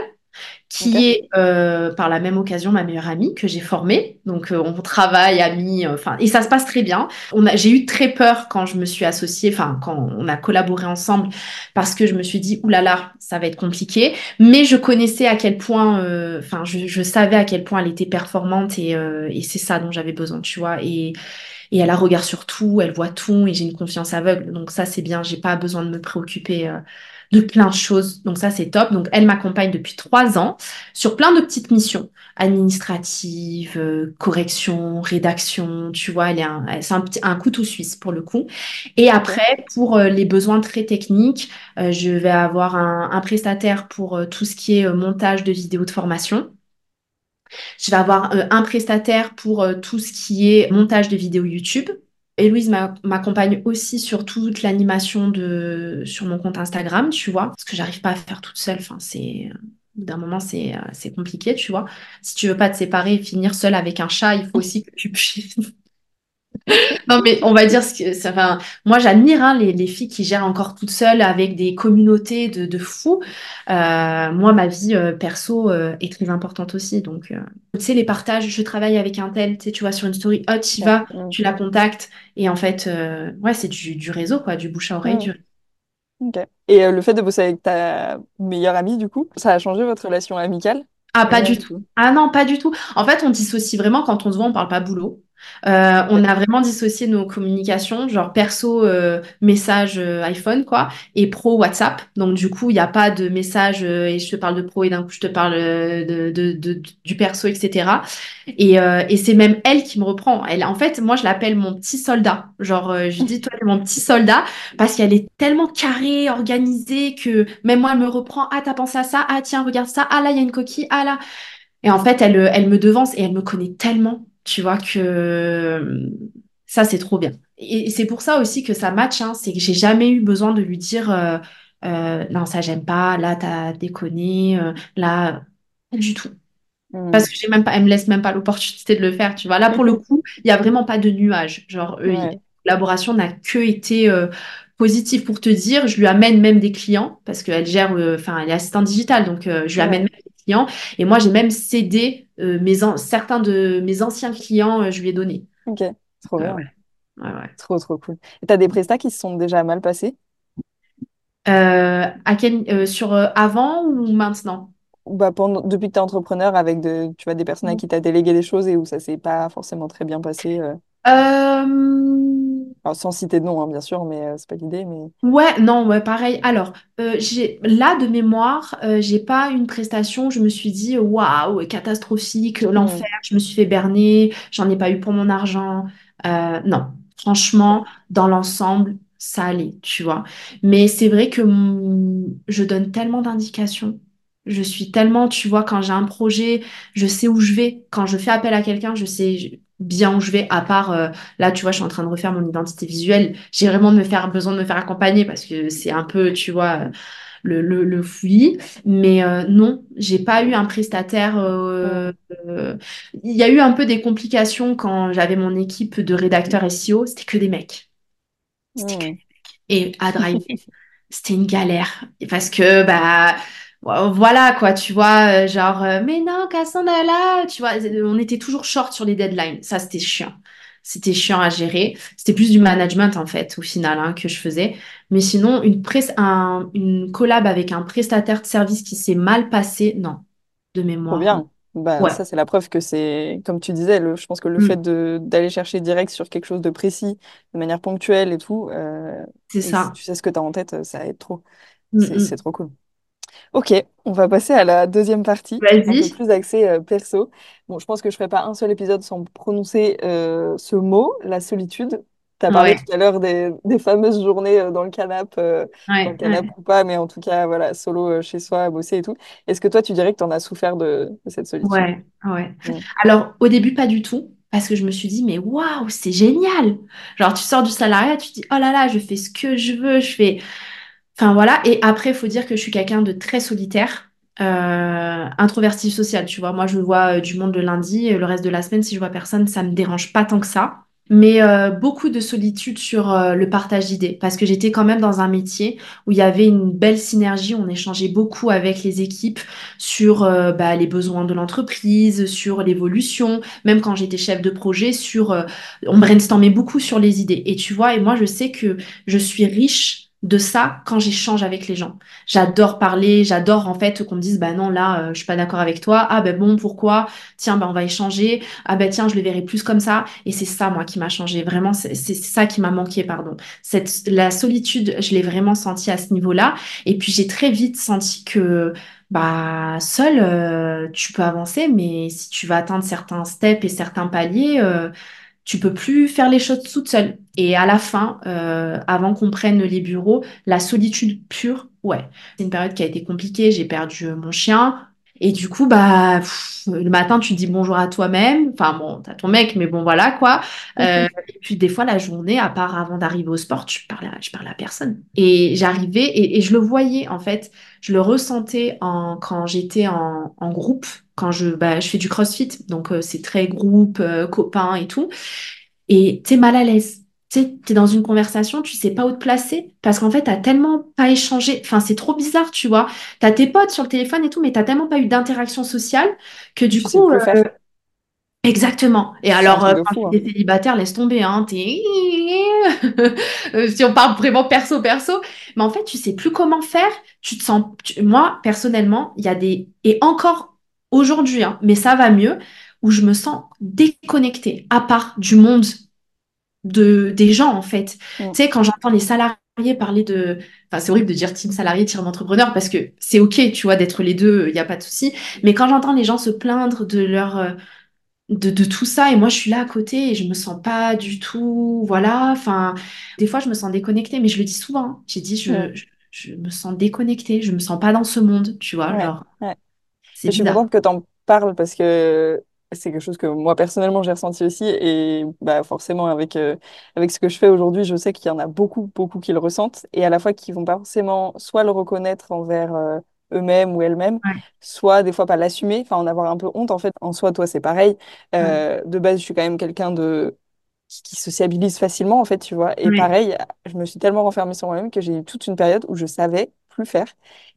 Speaker 2: Qui est euh, par la même occasion ma meilleure amie que j'ai formée. Donc, euh, on travaille, amis, euh, enfin, et ça se passe très bien. On a, j'ai eu très peur quand je me suis associée, enfin, quand on a collaboré ensemble, parce que je me suis dit, oulala, ça va être compliqué. Mais je connaissais à quel point, enfin, je, je savais à quel point elle était performante et, et c'est ça dont j'avais besoin, tu vois. Et, et elle a regard sur tout, elle voit tout et j'ai une confiance aveugle. Donc ça, c'est bien. J'ai pas besoin de me préoccuper de plein de choses. Donc ça, c'est top. Donc elle m'accompagne depuis trois ans sur plein de petites missions administratives, euh, correction, rédaction. Tu vois, elle est un, c'est un, petit, un couteau suisse pour le coup. Et après, pour euh, les besoins très techniques, euh, je vais avoir un, un prestataire pour euh, tout ce qui est montage de vidéos de formation. Je vais avoir un prestataire pour tout ce qui est montage de vidéos YouTube. Héloïse m'a- m'accompagne aussi sur toute l'animation de sur mon compte Instagram, tu vois, parce que j'arrive pas à faire toute seule. Enfin, c'est d'un moment, c'est euh, c'est compliqué, tu vois. Si tu veux pas te séparer et finir seule avec un chat, il faut aussi que tu puisses non, mais on va dire ce que ça enfin, moi j'admire hein, les, les filles qui gèrent encore toutes seules avec des communautés de, de fous. Euh, moi, ma vie euh, perso euh, est très importante aussi. Donc, tu sais, les partages, je travaille avec un tel, tu sais, tu vois, sur une story, hop, tu y vas, tu la contactes. Et en fait, ouais, c'est du, du réseau, quoi, du bouche à oreille, du.
Speaker 1: Et le fait de bosser avec ta meilleure amie, du coup, ça a changé votre relation amicale?
Speaker 2: Ah, pas du tout. Ah non, pas du tout. En fait, on dissocie vraiment quand on se voit, on parle pas boulot. Euh, on a vraiment dissocié nos communications, genre perso, euh, message euh, iPhone, quoi, et pro WhatsApp. Donc, du coup, il n'y a pas de message et je te parle de pro et d'un coup, je te parle de, de- de- du perso, etc. Et, et c'est même elle qui me reprend. Elle, en fait, moi, je l'appelle mon petit soldat. Genre, je dis, toi, mon petit soldat, parce qu'elle est tellement carrée, organisée, que même moi, elle me reprend. Ah, t'as pensé à ça? Ah, tiens, regarde ça. Ah, là, il y a une coquille. Ah, là. Et en fait, elle, elle me devance et elle me connaît tellement, tu vois, que euh, ça, c'est trop bien. Et c'est pour ça aussi que ça match, hein, c'est que j'ai jamais eu besoin de lui dire, euh, euh, non, ça, j'aime pas, là, t'as déconné, euh, là, pas du tout.
Speaker 1: Mm.
Speaker 2: Parce que j'ai même pas, elle me laisse même pas l'opportunité de le faire, tu vois. Là, pour le coup, il y a vraiment pas de nuage. Genre,
Speaker 1: Ouais.
Speaker 2: la collaboration n'a que été euh, positive pour te dire. Je lui amène même des clients parce qu'elle gère, euh, enfin, elle est assistante digitale, donc euh, je lui amène même des clients. Et moi, j'ai même cédé euh, mes an- certains de mes anciens clients, euh, je lui ai donné.
Speaker 1: Ok. Trop
Speaker 2: Euh,
Speaker 1: bien.
Speaker 2: ouais, ouais, ouais.
Speaker 1: Trop, trop cool. Et t'as des prestats qui se sont déjà mal passés?
Speaker 2: Euh, à quel, euh, sur euh, avant ou maintenant?
Speaker 1: Bah, pendant, depuis que tu es entrepreneur avec de, tu vois, des personnes à qui tu as délégué des choses et où ça s'est pas forcément très bien passé. Alors, sans citer de nom, hein, bien sûr, mais euh, c'est pas l'idée. Mais...
Speaker 2: Ouais, non, ouais, pareil. Alors, euh, j'ai là de mémoire, euh, j'ai pas une prestation. où Je me suis dit waouh, catastrophique,
Speaker 1: Hmm.
Speaker 2: l'enfer. Je me suis fait berner, j'en ai pas eu pour mon argent. Euh, non, franchement, dans l'ensemble, ça allait, tu vois. Mais c'est vrai que je donne tellement d'indications. Je suis tellement, tu vois, quand j'ai un projet, je sais où je vais. Quand je fais appel à quelqu'un, je sais bien où je vais. À part euh, Là, tu vois, je suis en train de refaire mon identité visuelle. J'ai vraiment de me faire, besoin de me faire accompagner parce que c'est un peu, tu vois, le, le, le fouillis. Mais euh, non, j'ai pas eu un prestataire. euh, euh, Il y a eu un peu des complications quand j'avais mon équipe de rédacteurs SEO. C'était que des mecs. C'était que...
Speaker 1: Hmm.
Speaker 2: Et à driver, c'était une galère. Parce que, bah, voilà, quoi, tu vois, euh, genre, euh, mais non, Cassandra, là, tu vois, on était toujours short sur les deadlines. Ça, c'était chiant. C'était chiant à gérer. C'était plus du management, en fait, au final, hein, que je faisais. Mais sinon, une, pres- un- une collab avec un prestataire de service qui s'est mal passé, non, de mémoire,
Speaker 1: bien. Bah,
Speaker 2: Ouais,
Speaker 1: ça, c'est la preuve que c'est, comme tu disais, le, je pense que le fait
Speaker 2: Mm,
Speaker 1: de d'aller chercher direct sur quelque chose de précis, de manière ponctuelle et tout, euh,
Speaker 2: c'est
Speaker 1: et si
Speaker 2: ça.
Speaker 1: tu sais ce que tu as en tête, ça aide trop.
Speaker 2: Mm,
Speaker 1: C'est c'est
Speaker 2: mm.
Speaker 1: trop cool. Ok, on va passer à la deuxième partie, un peu
Speaker 2: Vas-y.
Speaker 1: plus axée euh, perso. Bon, je pense que je ferai pas un seul épisode sans prononcer euh, ce mot, la solitude. Tu as parlé
Speaker 2: Ouais,
Speaker 1: tout à l'heure des, des fameuses journées euh, dans le canapé, euh, dans le
Speaker 2: ouais,
Speaker 1: canapé
Speaker 2: ouais.
Speaker 1: ou pas, mais en tout cas, voilà, solo euh, chez soi, à bosser et tout. Est-ce que toi, tu dirais que tu en as souffert de, de cette solitude?
Speaker 2: Ouais, ouais.
Speaker 1: Mm.
Speaker 2: Alors, au début, pas du tout, parce que je me suis dit, mais waouh, c'est génial. Genre, tu sors du salariat, tu te dis, oh là là, je fais ce que je veux, je fais. Enfin, voilà. Et après, il faut dire que je suis quelqu'un de très solitaire, euh, introverti social, tu vois. Moi, je vois euh, du monde le lundi, et le reste de la semaine, si je vois personne, ça me dérange pas tant que ça. Mais euh, beaucoup de solitude sur euh, le partage d'idées, parce que j'étais quand même dans un métier où il y avait une belle synergie, on échangeait beaucoup avec les équipes sur euh, bah, les besoins de l'entreprise, sur l'évolution, même quand j'étais chef de projet, sur, euh, on brainstormait beaucoup sur les idées. Et tu vois, et moi je sais que je suis riche de ça quand j'échange avec les gens. J'adore parler, j'adore en fait qu'on me dise bah non là euh, je suis pas d'accord avec toi. Ah ben bon pourquoi? Tiens bah on va échanger. Ah ben tiens je le verrai plus comme ça. Et c'est ça moi qui m'a changé. Vraiment c'est ça qui m'a manqué pardon. Cette la solitude je l'ai vraiment senti à ce niveau-là. Et puis j'ai très vite senti que bah, seul, euh, tu peux avancer, mais si tu vas atteindre certains steps et certains paliers, euh, tu peux plus faire les choses toute seule. Et à la fin, euh, avant qu'on prenne les bureaux, la solitude pure, ouais. C'est une période qui a été compliquée. J'ai perdu euh, mon chien. Et du coup, bah, pff, le matin, tu dis bonjour à toi-même. Enfin, bon, t'as ton mec, mais bon, voilà, quoi. Euh, et puis, des fois, la journée, à part avant d'arriver au sport, tu parles à, je parle à personne. Et j'arrivais, et, et je le voyais, en fait, je le ressentais en, quand j'étais en, en groupe, quand je, bah, je fais du CrossFit, donc euh, c'est très groupe, euh, copains et tout. Et t'es mal à l'aise. Tu sais, t'es dans une conversation, tu sais pas où te placer parce qu'en fait, t'as tellement pas échangé. Enfin, c'est trop bizarre, tu vois. T'as tes potes sur le téléphone et tout, mais t'as tellement pas eu d'interaction sociale que du
Speaker 1: Tu
Speaker 2: coup, euh, exactement. Et alors, euh, quand
Speaker 1: fou,
Speaker 2: tu
Speaker 1: hein.
Speaker 2: es célibataire, laisse tomber, hein. T'es... Euh, si on parle vraiment perso, perso. Mais en fait, tu sais plus comment faire. Tu te sens... tu- Moi, personnellement, il y a des... Et encore aujourd'hui, hein, mais ça va mieux, où je me sens déconnectée, à part du monde de, des gens, en fait.
Speaker 1: Mm.
Speaker 2: Tu sais, quand j'entends les salariés parler de... Enfin, c'est horrible de dire team salarié, team entrepreneur, parce que c'est OK, tu vois, d'être les deux, il n'y a pas de souci. Mais quand j'entends les gens se plaindre de leur... euh, De, de tout ça, et moi, je suis là à côté, et je me sens pas du tout... Voilà, enfin... Des fois, je me sens déconnectée, mais je le dis souvent. hein. J'ai dit, je, je, je me sens déconnectée, je me sens pas dans ce monde, tu vois,
Speaker 1: Ouais,
Speaker 2: c'est
Speaker 1: Je suis
Speaker 2: bizarre.
Speaker 1: contente que tu en parles parce que c'est quelque chose que moi personnellement j'ai ressenti aussi et bah forcément avec, euh, avec ce que je fais aujourd'hui, je sais qu'il y en a beaucoup, beaucoup qui le ressentent et à la fois qui vont pas forcément soit le reconnaître envers euh, eux-mêmes ou elles-mêmes,
Speaker 2: Ouais,
Speaker 1: soit des fois pas l'assumer, enfin en avoir un peu honte en fait. En soi, toi c'est pareil.
Speaker 2: ouais,
Speaker 1: Euh, de base, je suis quand même quelqu'un de qui, qui sociabilise facilement en fait, tu vois. Et
Speaker 2: ouais.
Speaker 1: pareil, je me suis tellement renfermée sur moi-même que j'ai eu toute une période où je savais plus faire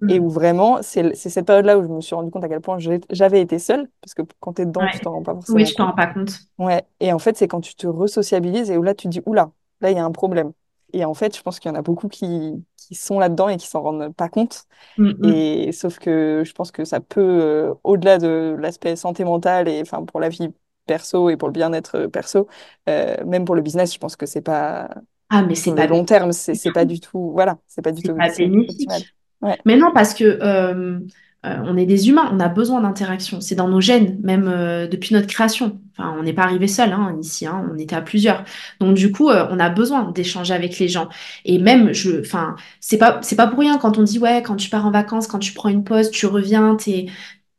Speaker 1: et où
Speaker 2: Mm.
Speaker 1: vraiment, c'est cette période-là où je me suis rendu compte à quel point j'avais été seule, parce que quand tu es dedans, tu
Speaker 2: Ouais.
Speaker 1: t'en rends pas
Speaker 2: Oui,
Speaker 1: forcément
Speaker 2: je t'en rends pas compte.
Speaker 1: Ouais, et en fait, c'est quand tu te resociabilises et où là, tu dis, oula, là, il y a un problème. Et en fait, je pense qu'il y en a beaucoup qui, qui sont là-dedans et qui s'en rendent pas compte.
Speaker 2: Mm, mm.
Speaker 1: Et sauf que je pense que ça peut, euh, au-delà de l'aspect santé mentale et enfin pour la vie perso et pour le bien-être perso, euh, même pour le business, je pense que c'est pas
Speaker 2: Ah, mais c'est pas
Speaker 1: long terme, c'est pas du tout, voilà, c'est pas du tout
Speaker 2: pas
Speaker 1: opti- optimal.
Speaker 2: bénéfique.
Speaker 1: Ouais.
Speaker 2: Mais non, parce que euh, euh, on est des humains, on a besoin d'interaction. C'est dans nos gènes, même euh, depuis notre création. Enfin, on n'est pas arrivé seul hein, ici, hein, on était à plusieurs. Donc du coup, on a besoin d'échanger avec les gens. Et même, je, enfin, c'est pas, c'est pas pour rien quand on dit ouais, quand tu pars en vacances, quand tu prends une pause, tu reviens, t'es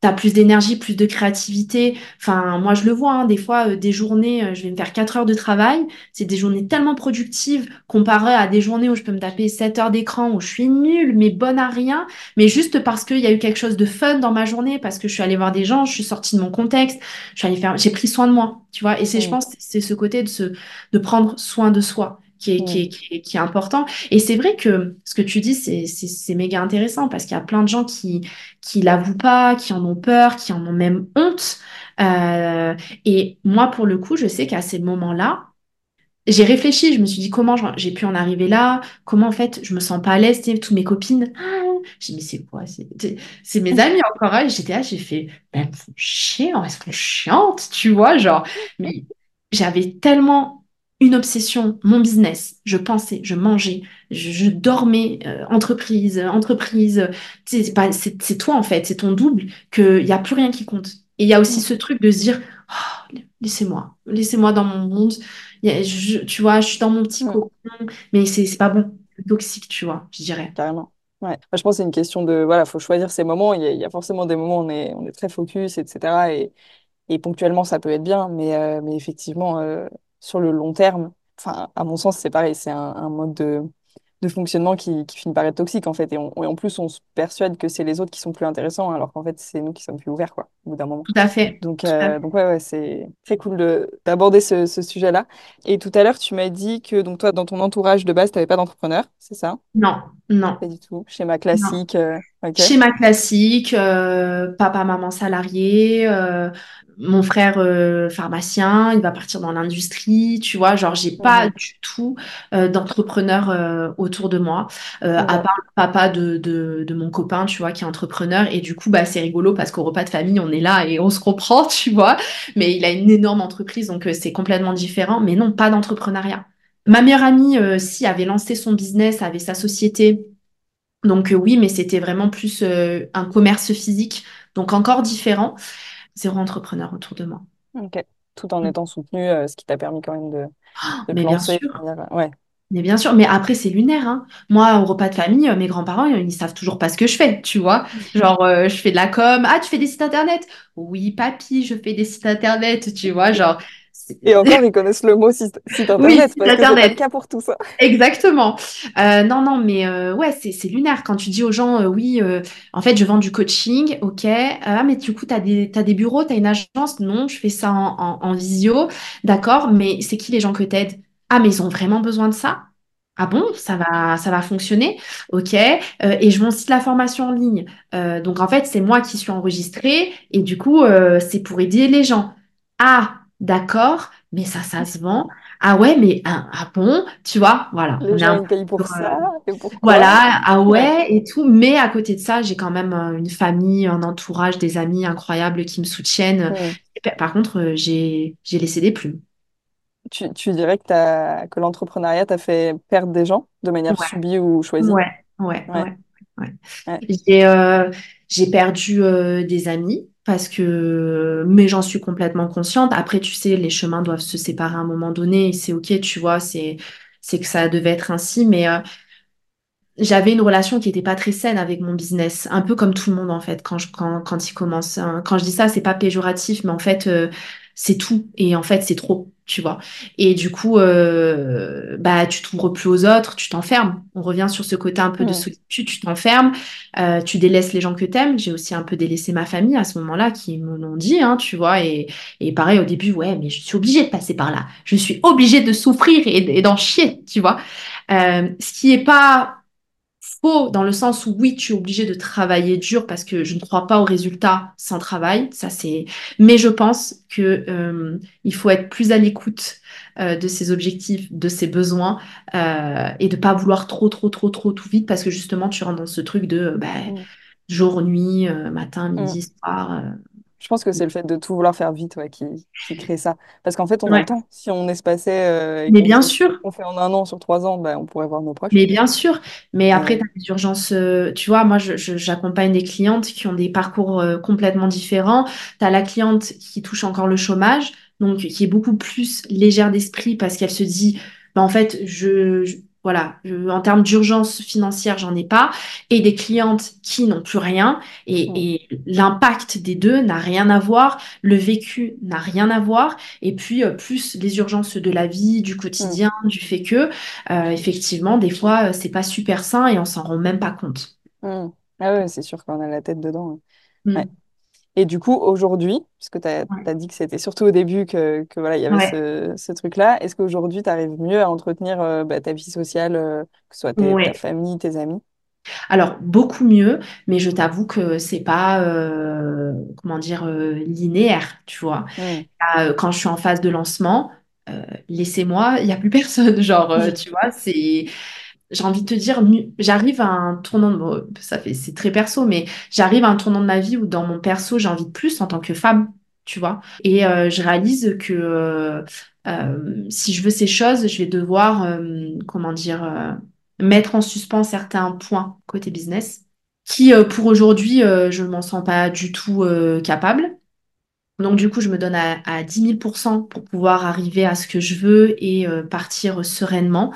Speaker 2: T'as plus d'énergie, plus de créativité. Enfin, moi, je le vois, hein, des fois, euh, des journées, euh, je vais me faire 4 heures de travail. C'est des journées tellement productives comparées à des journées où je peux me taper 7 heures d'écran, où je suis nulle, mais bonne à rien. Mais juste parce qu'il y a eu quelque chose de fun dans ma journée, parce que je suis allée voir des gens, je suis sortie de mon contexte, je suis allée faire, j'ai pris soin de moi, tu vois. Et c'est, je
Speaker 1: Mm.
Speaker 2: pense, c'est ce côté de se, de prendre soin de soi. Qui est, qui est, qui est, qui est important. Et c'est vrai que ce que tu dis, c'est, méga intéressant parce qu'il y a plein de gens qui, qui l'avouent pas, qui en ont peur, qui en ont même honte. Euh, et moi, pour le coup, je sais qu'à ces moments-là, j'ai réfléchi, je me suis dit comment j'ai pu en arriver là, comment en fait je me sens pas à l'aise, toutes mes copines. Ah, j'ai dit, mais c'est quoi? C'est mes amis encore là. Et J'étais là, j'ai fait, ben, elles sont chiantes, elles sont chiantes, tu vois, genre. Mais j'avais tellement une obsession, mon business. Je pensais, je mangeais, je, je dormais, euh, entreprise, entreprise. Tu sais, c'est c'est toi en fait, c'est ton double, qu'il n'y a plus rien qui compte. Et il y a aussi ce truc de se dire, Oh, laissez-moi, laissez-moi dans mon monde. A- je- tu vois, je suis dans mon petit
Speaker 1: Mm.
Speaker 2: cocon, mais c'est pas bon, toxique, tu vois, je dirais.
Speaker 1: Carrément. Ouais. Moi, je pense que c'est une question de, voilà, faut choisir ses moments. Il y a, il y a forcément des moments où on est, on est très focus, etc. Et, et ponctuellement, ça peut être bien, mais, euh, mais effectivement, euh, sur le long terme, enfin, à mon sens, c'est pareil, c'est un, un mode de, de fonctionnement qui, qui finit par être toxique, en fait. Et, on- et en plus, on se persuade que c'est les autres qui sont plus intéressants, alors qu'en fait, c'est nous qui sommes plus ouverts, quoi, au bout d'un moment.
Speaker 2: Tout à fait,
Speaker 1: Donc, euh, donc ouais, ouais, c'est très cool de- d'aborder ce, ce sujet-là. Et tout à l'heure, tu m'as dit que donc toi, dans ton entourage de base, tu n'avais pas d'entrepreneur, c'est ça?
Speaker 2: Non, non,
Speaker 1: Pas du tout. Schéma classique. euh.
Speaker 2: Schéma classique, euh, papa, maman salarié, euh, mon frère euh, pharmacien, il va partir dans l'industrie, tu vois, genre j'ai pas du tout euh, d'entrepreneur euh, autour de moi, euh, à part le papa de, de, de mon copain, tu vois, qui est entrepreneur, et du coup, bah, c'est rigolo parce qu'au repas de famille, on est là et on se comprend, tu vois, mais il a une énorme entreprise, donc c'est complètement différent, mais non, pas d'entrepreneuriat. Ma meilleure amie, euh, si, avait lancé son business, avait sa société. Donc euh, oui, mais c'était vraiment plus euh, un commerce physique, donc encore différent. Zéro entrepreneur autour de moi.
Speaker 1: Ok. Tout en
Speaker 2: Mm.
Speaker 1: étant soutenu, ce qui t'a permis quand même de, de te
Speaker 2: Mais bien sûr,
Speaker 1: dire, Ouais.
Speaker 2: mais bien sûr. Mais après, c'est lunaire, hein. Moi, au repas de famille, mes grands-parents, ils savent toujours pas ce que je fais, tu vois. Genre, euh, je fais de la com. Ah, tu fais des sites internet? Oui, papy, je fais des sites internet, tu vois. Genre,
Speaker 1: Et encore, ils connaissent le mot site, site
Speaker 2: oui,
Speaker 1: internet,
Speaker 2: site
Speaker 1: parce que c'est pas le cas pour tous. hein.
Speaker 2: Exactement. Euh, non, non, mais euh, ouais, c'est c'est lunaire quand tu dis aux gens, euh, oui, en fait, je vends du coaching, ok. Ah, mais du coup, tu as des, t'as des bureaux, tu as une agence? Non, je fais ça en, en, en visio. D'accord, mais c'est qui les gens que t'aides? Ah, mais ils ont vraiment besoin de ça? Ah bon, ça va, ça va fonctionner, ok. Euh, et je aussi de la formation en ligne. Euh, donc en fait, c'est moi qui suis enregistrée et du coup, euh, c'est pour aider les gens. Ah, d'accord, mais ça, ça se vend. Ah ouais, mais ah, ah bon, tu vois, voilà,
Speaker 1: Les
Speaker 2: on
Speaker 1: gens, payent pour
Speaker 2: euh,
Speaker 1: ça, et pourquoi?
Speaker 2: voilà, ah
Speaker 1: Ouais.
Speaker 2: et tout. Mais à côté de ça, j'ai quand même euh, une famille, un entourage, des amis incroyables qui me soutiennent. Par contre, euh, j'ai laissé des plumes.
Speaker 1: Tu, tu dirais que, que l'entrepreneuriat t'a fait perdre des gens de manière
Speaker 2: Ouais,
Speaker 1: subie ou choisie?
Speaker 2: ouais, ouais,
Speaker 1: Ouais.
Speaker 2: ouais. J'ai euh, perdu euh, des amis parce que, mais j'en suis complètement consciente. Après, tu sais, les chemins doivent se séparer à un moment donné et c'est ok, tu vois, c'est c'est que ça devait être ainsi. Mais euh, j'avais une relation qui n'était pas très saine avec mon business, un peu comme tout le monde en fait quand je, il commence. hein. Quand je dis ça, c'est pas péjoratif, mais en fait euh, c'est tout et en fait c'est trop, tu vois. Et du coup, euh, bah tu t'ouvres plus aux autres, tu t'enfermes. On revient sur ce côté un peu de solitude, tu t'enfermes, euh, tu délaisses les gens que t'aimes. J'ai aussi un peu délaissé ma famille à ce moment-là qui me l'ont dit, hein, tu vois. Et, et pareil au début, ouais, mais je suis obligée de passer par là. Je suis obligée de souffrir et, et d'en chier, tu vois. Euh, ce qui est pas faux dans le sens où oui, tu es obligé de travailler dur parce que je ne crois pas aux résultats sans travail. Ça c'est. Mais je pense que euh, il faut être plus à l'écoute euh, de ses objectifs, de ses besoins euh, et de pas vouloir trop, trop, trop, trop tout vite parce que justement tu rentres dans ce truc de bah,
Speaker 1: Mm.
Speaker 2: jour, nuit, matin,
Speaker 1: Mm.
Speaker 2: midi, soir.
Speaker 1: Je pense que c'est le fait de tout vouloir faire vite ouais, qui, qui crée ça. Parce qu'en fait, on a le
Speaker 2: Ouais.
Speaker 1: temps. Si on espacait euh,
Speaker 2: Mais
Speaker 1: qu'on
Speaker 2: bien sûr.
Speaker 1: qu'on fait en un an sur trois ans, bah, on pourrait voir nos proches.
Speaker 2: Mais bien sûr, mais après,
Speaker 1: Mais
Speaker 2: tu as des urgences, euh, tu vois, moi, j'accompagne des clientes qui ont des parcours euh, complètement différents. Tu as la cliente qui touche encore le chômage, donc qui est beaucoup plus légère d'esprit parce qu'elle se dit, bah, en fait, je, je- voilà, je- en termes d'urgence financière, j'en ai pas, et des clientes qui n'ont plus rien,
Speaker 1: Mm.
Speaker 2: et, et l'impact des deux n'a rien à voir, le vécu n'a rien à voir, et puis euh, plus les urgences de la vie, du
Speaker 1: Mm.
Speaker 2: quotidien, du fait que euh, effectivement, des fois, euh, c'est pas super sain et on s'en rend même pas compte.
Speaker 1: Mm. Ah ouais, c'est sûr qu'on a la tête dedans. ouais. Ouais. Et du coup, aujourd'hui, parce que tu
Speaker 2: Ouais.
Speaker 1: as, dit que c'était surtout au début que, que voilà, il y avait
Speaker 2: Ouais.
Speaker 1: ce, ce truc-là, est-ce qu'aujourd'hui, tu arrives mieux à entretenir euh, bah, ta vie sociale, euh, que ce soit ta
Speaker 2: Ouais.
Speaker 1: famille, tes amis?
Speaker 2: Alors, beaucoup mieux, mais je t'avoue que c'est pas, euh, comment dire, linéaire, tu vois. Quand je suis en phase de lancement, laissez-moi, il n'y a plus personne. Genre, tu vois, c'est, j'ai envie de te dire, j'arrive à un tournant, de... ça fait, c'est très perso, mais j'arrive à un tournant de ma vie où dans mon perso, j'ai envie de plus en tant que femme, tu vois. Et euh, je réalise que euh, euh, si je veux ces choses, je vais devoir, comment dire, mettre en suspens certains points côté business, qui pour aujourd'hui, je m'en sens pas du tout capable. Donc du coup, je me donne à, à 10 000 pour cent pour pouvoir arriver à ce que je veux et partir sereinement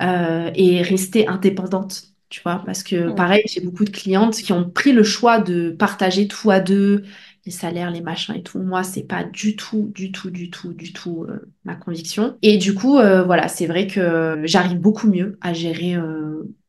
Speaker 2: euh, et rester indépendante, tu vois, parce que
Speaker 1: Mm.
Speaker 2: pareil, j'ai beaucoup de clientes qui ont pris le choix de partager tout à deux, les salaires, les machins et tout. Moi, c'est pas du tout, du tout, du tout, du tout euh, ma conviction. Et du coup, euh, voilà, c'est vrai que j'arrive beaucoup mieux à gérer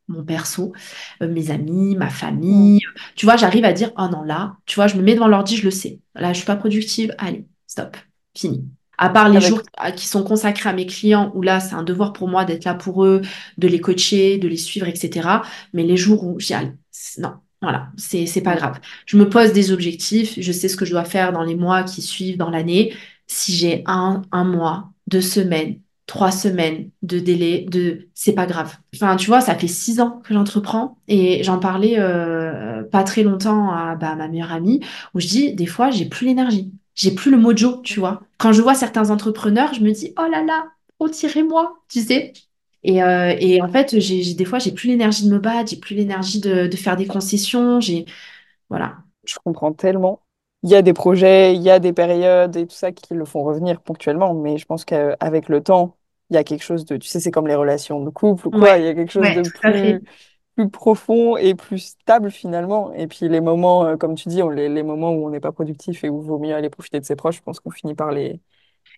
Speaker 2: mon perso, euh, mes amis, ma
Speaker 1: Mm.
Speaker 2: famille. Tu vois, j'arrive à dire, oh non, là, tu vois, je me mets devant l'ordi, je le sais. Là, je suis pas productive, allez, stop, fini. À part les jours
Speaker 1: Avec...
Speaker 2: qui sont consacrés à mes clients, où là, c'est un devoir pour moi d'être là pour eux, de les coacher, de les suivre, etc. Mais les jours où j'y allais, non, voilà, c'est c'est pas grave. Je me pose des objectifs, je sais ce que je dois faire dans les mois qui suivent, dans l'année. Si j'ai un, un mois, deux semaines, trois semaines de délai, de, c'est pas grave. Enfin, tu vois, ça fait six ans que j'entreprends et j'en parlais euh, pas très longtemps à bah, ma meilleure amie où je dis, des fois, j'ai plus l'énergie. J'ai plus le mojo, tu vois. Quand je vois certains entrepreneurs, je me dis, oh là là, retirez-moi, tu sais. Et, euh, et en fait, j'ai, des fois, j'ai plus l'énergie de me battre, j'ai plus l'énergie de, de faire des concessions, j'ai, voilà.
Speaker 1: Je comprends tellement. Il y a des projets, il y a des périodes et tout ça qui le font revenir ponctuellement, mais je pense qu'avec le temps, il y a quelque chose de, tu sais, c'est comme les relations de couple ou quoi,
Speaker 2: Ouais,
Speaker 1: il y a quelque chose
Speaker 2: ouais,
Speaker 1: de plus, plus profond et plus stable finalement. Et puis les moments, euh, comme tu dis, on- les, les moments où on n'est pas productif et où il vaut mieux aller profiter de ses proches, je pense qu'on finit par les,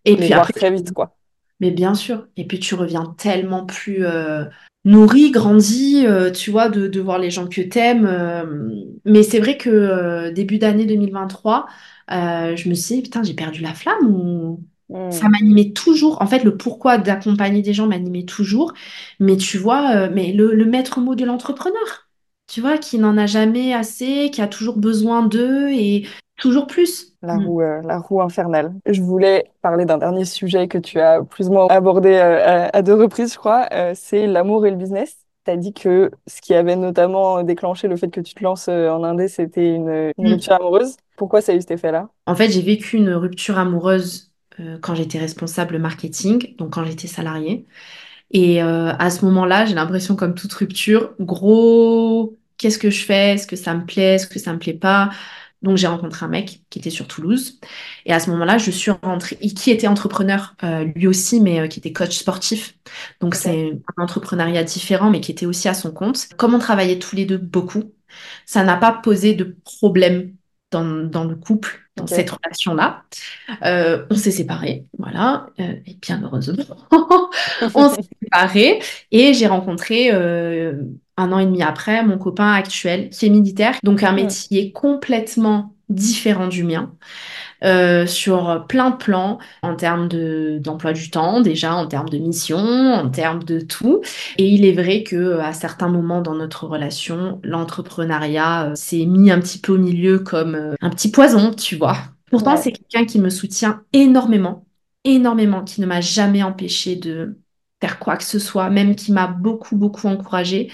Speaker 2: Et
Speaker 1: les
Speaker 2: puis
Speaker 1: voir
Speaker 2: après,
Speaker 1: très vite, quoi.
Speaker 2: Mais bien sûr. Et puis tu reviens tellement plus euh, nourri, grandi, euh, tu vois, de, de voir les gens que t'aimes. euh. Mais c'est vrai que début d'année 2023, euh, je me suis dit, putain, j'ai perdu la flamme ou ça
Speaker 1: Hmm,
Speaker 2: m'animait toujours. En fait, le pourquoi d'accompagner des gens m'animait toujours. Mais tu vois, euh, mais le, le maître mot de l'entrepreneur, tu vois, qui n'en a jamais assez, qui a toujours besoin d'eux et toujours plus.
Speaker 1: La
Speaker 2: Mm.
Speaker 1: roue, euh, la roue infernale. Je voulais parler d'un dernier sujet que tu as plus ou moins abordé euh, à, à deux reprises, je crois, c'est l'amour et le business. Tu as dit que ce qui avait notamment déclenché le fait que tu te lances en Indé, c'était une, une
Speaker 2: Mm.
Speaker 1: rupture amoureuse. Pourquoi ça a eu cet effet-là?
Speaker 2: En fait, j'ai vécu une rupture amoureuse euh, quand j'étais responsable marketing, donc quand j'étais salariée. Et euh, à ce moment-là, j'ai l'impression, comme toute rupture, gros, qu'est-ce que je fais? Est-ce que ça me plaît? Est-ce que ça me plaît pas? Donc j'ai rencontré un mec qui était sur Toulouse. Et à ce moment-là, je suis rentrée, qui était entrepreneur euh, lui aussi, mais euh, qui était coach sportif. Donc c'est un entrepreneuriat différent, mais qui était aussi à son compte. Comme on travaillait tous les deux beaucoup, ça n'a pas posé de problème dans, dans le couple, dans cette relation-là. Euh, on s'est séparés, voilà, euh, et bien heureusement, on s'est séparés et j'ai rencontré euh, un an et demi après mon copain actuel qui est militaire, donc un
Speaker 1: Hmm,
Speaker 2: métier complètement différent du mien. Euh, sur plein de plans, en termes de, d'emploi du temps, déjà, en termes de mission, en termes de tout. Et il est vrai que à certains moments dans notre relation, l'entrepreneuriat euh, s'est mis un petit peu au milieu comme euh, un petit poison, tu vois. Pourtant,
Speaker 1: Ouais.
Speaker 2: c'est quelqu'un qui me soutient énormément, énormément, qui ne m'a jamais empêché de faire quoi que ce soit, même qui m'a beaucoup, beaucoup encouragée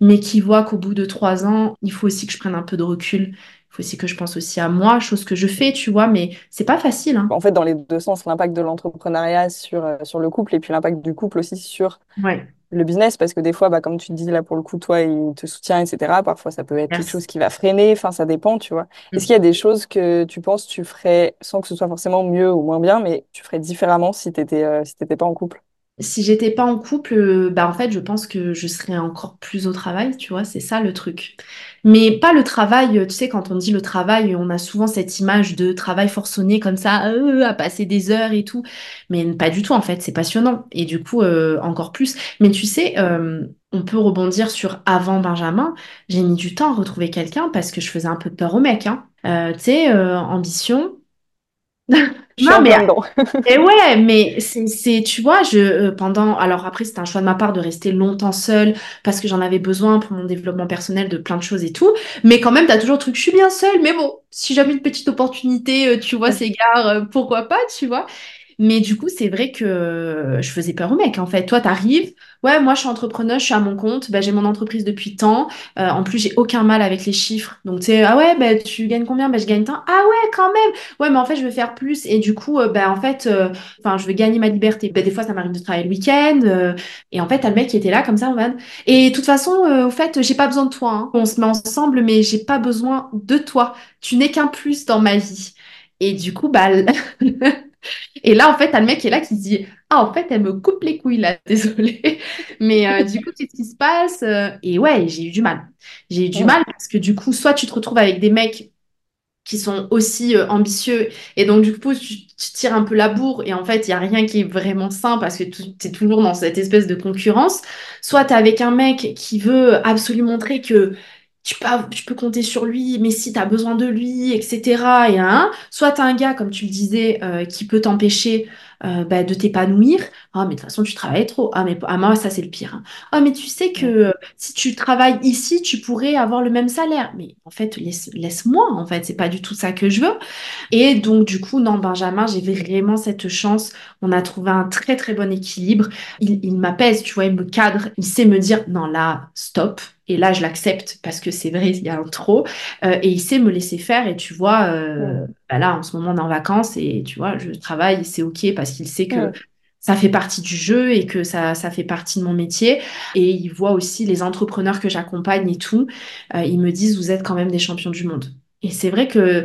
Speaker 2: mais qui voit qu'au bout de trois ans, il faut aussi que je prenne un peu de recul. Faut aussi que je pense aussi à moi, chose que je fais, tu vois, mais c'est pas facile, hein.
Speaker 1: En fait, dans les deux sens, l'impact de l'entrepreneuriat sur, euh, sur le couple et puis l'impact du couple aussi sur
Speaker 2: Ouais,
Speaker 1: le business, parce que des fois, bah, comme tu dis là pour le coup, toi, il te soutient, etc. Parfois, ça peut être quelque chose qui va freiner, enfin, ça dépend, tu vois. Est-ce
Speaker 2: Mm.
Speaker 1: qu'il y a des choses que tu penses tu ferais, sans que ce soit forcément mieux ou moins bien, mais tu ferais différemment si t'étais euh, si t'étais pas en couple?
Speaker 2: Si j'étais pas en couple, euh, bah en fait, je pense que je serais encore plus au travail, tu vois, c'est ça le truc. Mais pas le travail, euh, tu sais, quand on dit le travail, on a souvent cette image de travail forcené comme ça, euh, à passer des heures et tout. Mais pas du tout, en fait, c'est passionnant. Et du coup, encore plus. Mais tu sais, on peut rebondir sur avant Benjamin. J'ai mis du temps à retrouver quelqu'un parce que je faisais un peu peur au mec, hein. Tu sais, ambition.
Speaker 1: Je
Speaker 2: Non, mais et ouais, mais c'est, c'est, tu vois, je, euh, pendant, alors après, c'était un choix de ma part de rester longtemps seule parce que j'en avais besoin pour mon développement personnel de plein de choses et tout. Mais quand même, t'as toujours le truc, je suis bien seule, mais bon, si jamais une petite opportunité, euh, tu vois, s'égare, euh, pourquoi pas, tu vois. Mais du coup, c'est vrai que je faisais peur au mec, en fait. Toi, t'arrives, ouais, moi, je suis entrepreneur, je suis à mon compte, bah, j'ai mon entreprise depuis tant. Euh, en plus, j'ai aucun mal avec les chiffres. Donc, tu sais, ah ouais, bah, tu gagnes combien? Bah, je gagne tant. Ah ouais, quand même. Ouais, mais en fait, je veux faire plus. Et du coup, euh, bah, en fait, euh, enfin, je veux gagner ma liberté. Bah, des fois, ça m'arrive de travailler le week-end. euh, et en fait, t'as le mec qui était là, comme ça, en mode. Et de toute façon, euh, au fait, j'ai pas besoin de toi. hein. On se met ensemble, mais j'ai pas besoin de toi. Tu n'es qu'un plus dans ma vie. Et du coup, bah, et là, en fait, t'as le mec qui est là qui se dit, ah, en fait, elle me coupe les couilles là, désolée. Mais euh, du coup, qu'est-ce qui se passe? Euh, Et ouais, j'ai eu du mal. J'ai eu du mal parce que du coup, soit tu te retrouves avec des mecs qui sont aussi euh, ambitieux. Et donc, du coup, tu, tu tires un peu la bourre et en fait, il n'y a rien qui est vraiment sain parce que tu es toujours dans cette espèce de concurrence. Soit tu es avec un mec qui veut absolument montrer que tu peux, tu peux compter sur lui, mais si tu as besoin de lui, etc. Et, hein, soit tu as un gars, comme tu le disais, euh, qui peut t'empêcher euh, bah, de t'épanouir. Ah, mais de toute façon, tu travailles trop. Ah, mais ah, moi, ça, c'est le pire. hein. Ah, mais tu sais que euh, si tu travailles ici, tu pourrais avoir le même salaire. Mais en fait, laisse, laisse-moi, en fait, c'est pas du tout ça que je veux. Et donc, du coup, non, Benjamin, j'ai vraiment cette chance. On a trouvé un très, très bon équilibre. Il, il m'apaise, tu vois, il me cadre. Il sait me dire, non, là, stop. Et là, je l'accepte parce que c'est vrai, il y a un trop. Euh, et il sait me laisser faire. Et tu vois, euh, bah là, en ce moment, on est en vacances et tu vois, je travaille, c'est OK parce qu'il sait que ça fait partie du jeu et que ça, ça fait partie de mon métier. Et il voit aussi les entrepreneurs que j'accompagne et tout. Euh, ils me disent, vous êtes quand même des champions du monde. Et c'est vrai que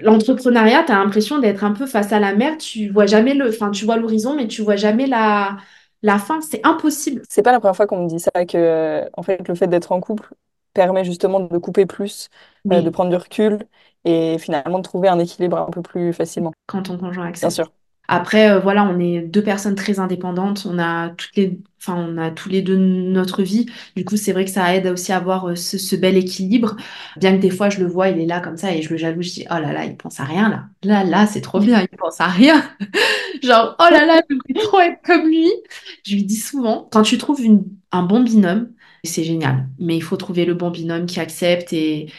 Speaker 2: l'entrepreneuriat, tu as l'impression d'être un peu face à la mer. Tu vois jamais le, enfin, tu vois l'horizon, mais tu vois jamais la, la fin. C'est impossible.
Speaker 1: C'est pas la première fois qu'on me dit ça, que euh, en fait, le fait d'être en couple permet justement de couper plus, euh, de prendre du recul et finalement de trouver un équilibre un peu plus facilement.
Speaker 2: quand ton conjoint
Speaker 1: Bien
Speaker 2: accepte.
Speaker 1: sûr.
Speaker 2: Après, euh, voilà, on est deux personnes très indépendantes. On a toutes les, enfin, on a tous les deux notre vie. Du coup, c'est vrai que ça aide aussi à avoir euh, ce, bel équilibre. Bien que des fois, je le vois, il est là comme ça et je le jalouse. Je dis, oh là là, il pense à rien là. Là, là, c'est trop bien, il pense à rien. Genre, oh là là, trop être comme lui. Je lui dis souvent, quand tu trouves un bon binôme, c'est génial. Mais il faut trouver le bon binôme qui accepte et,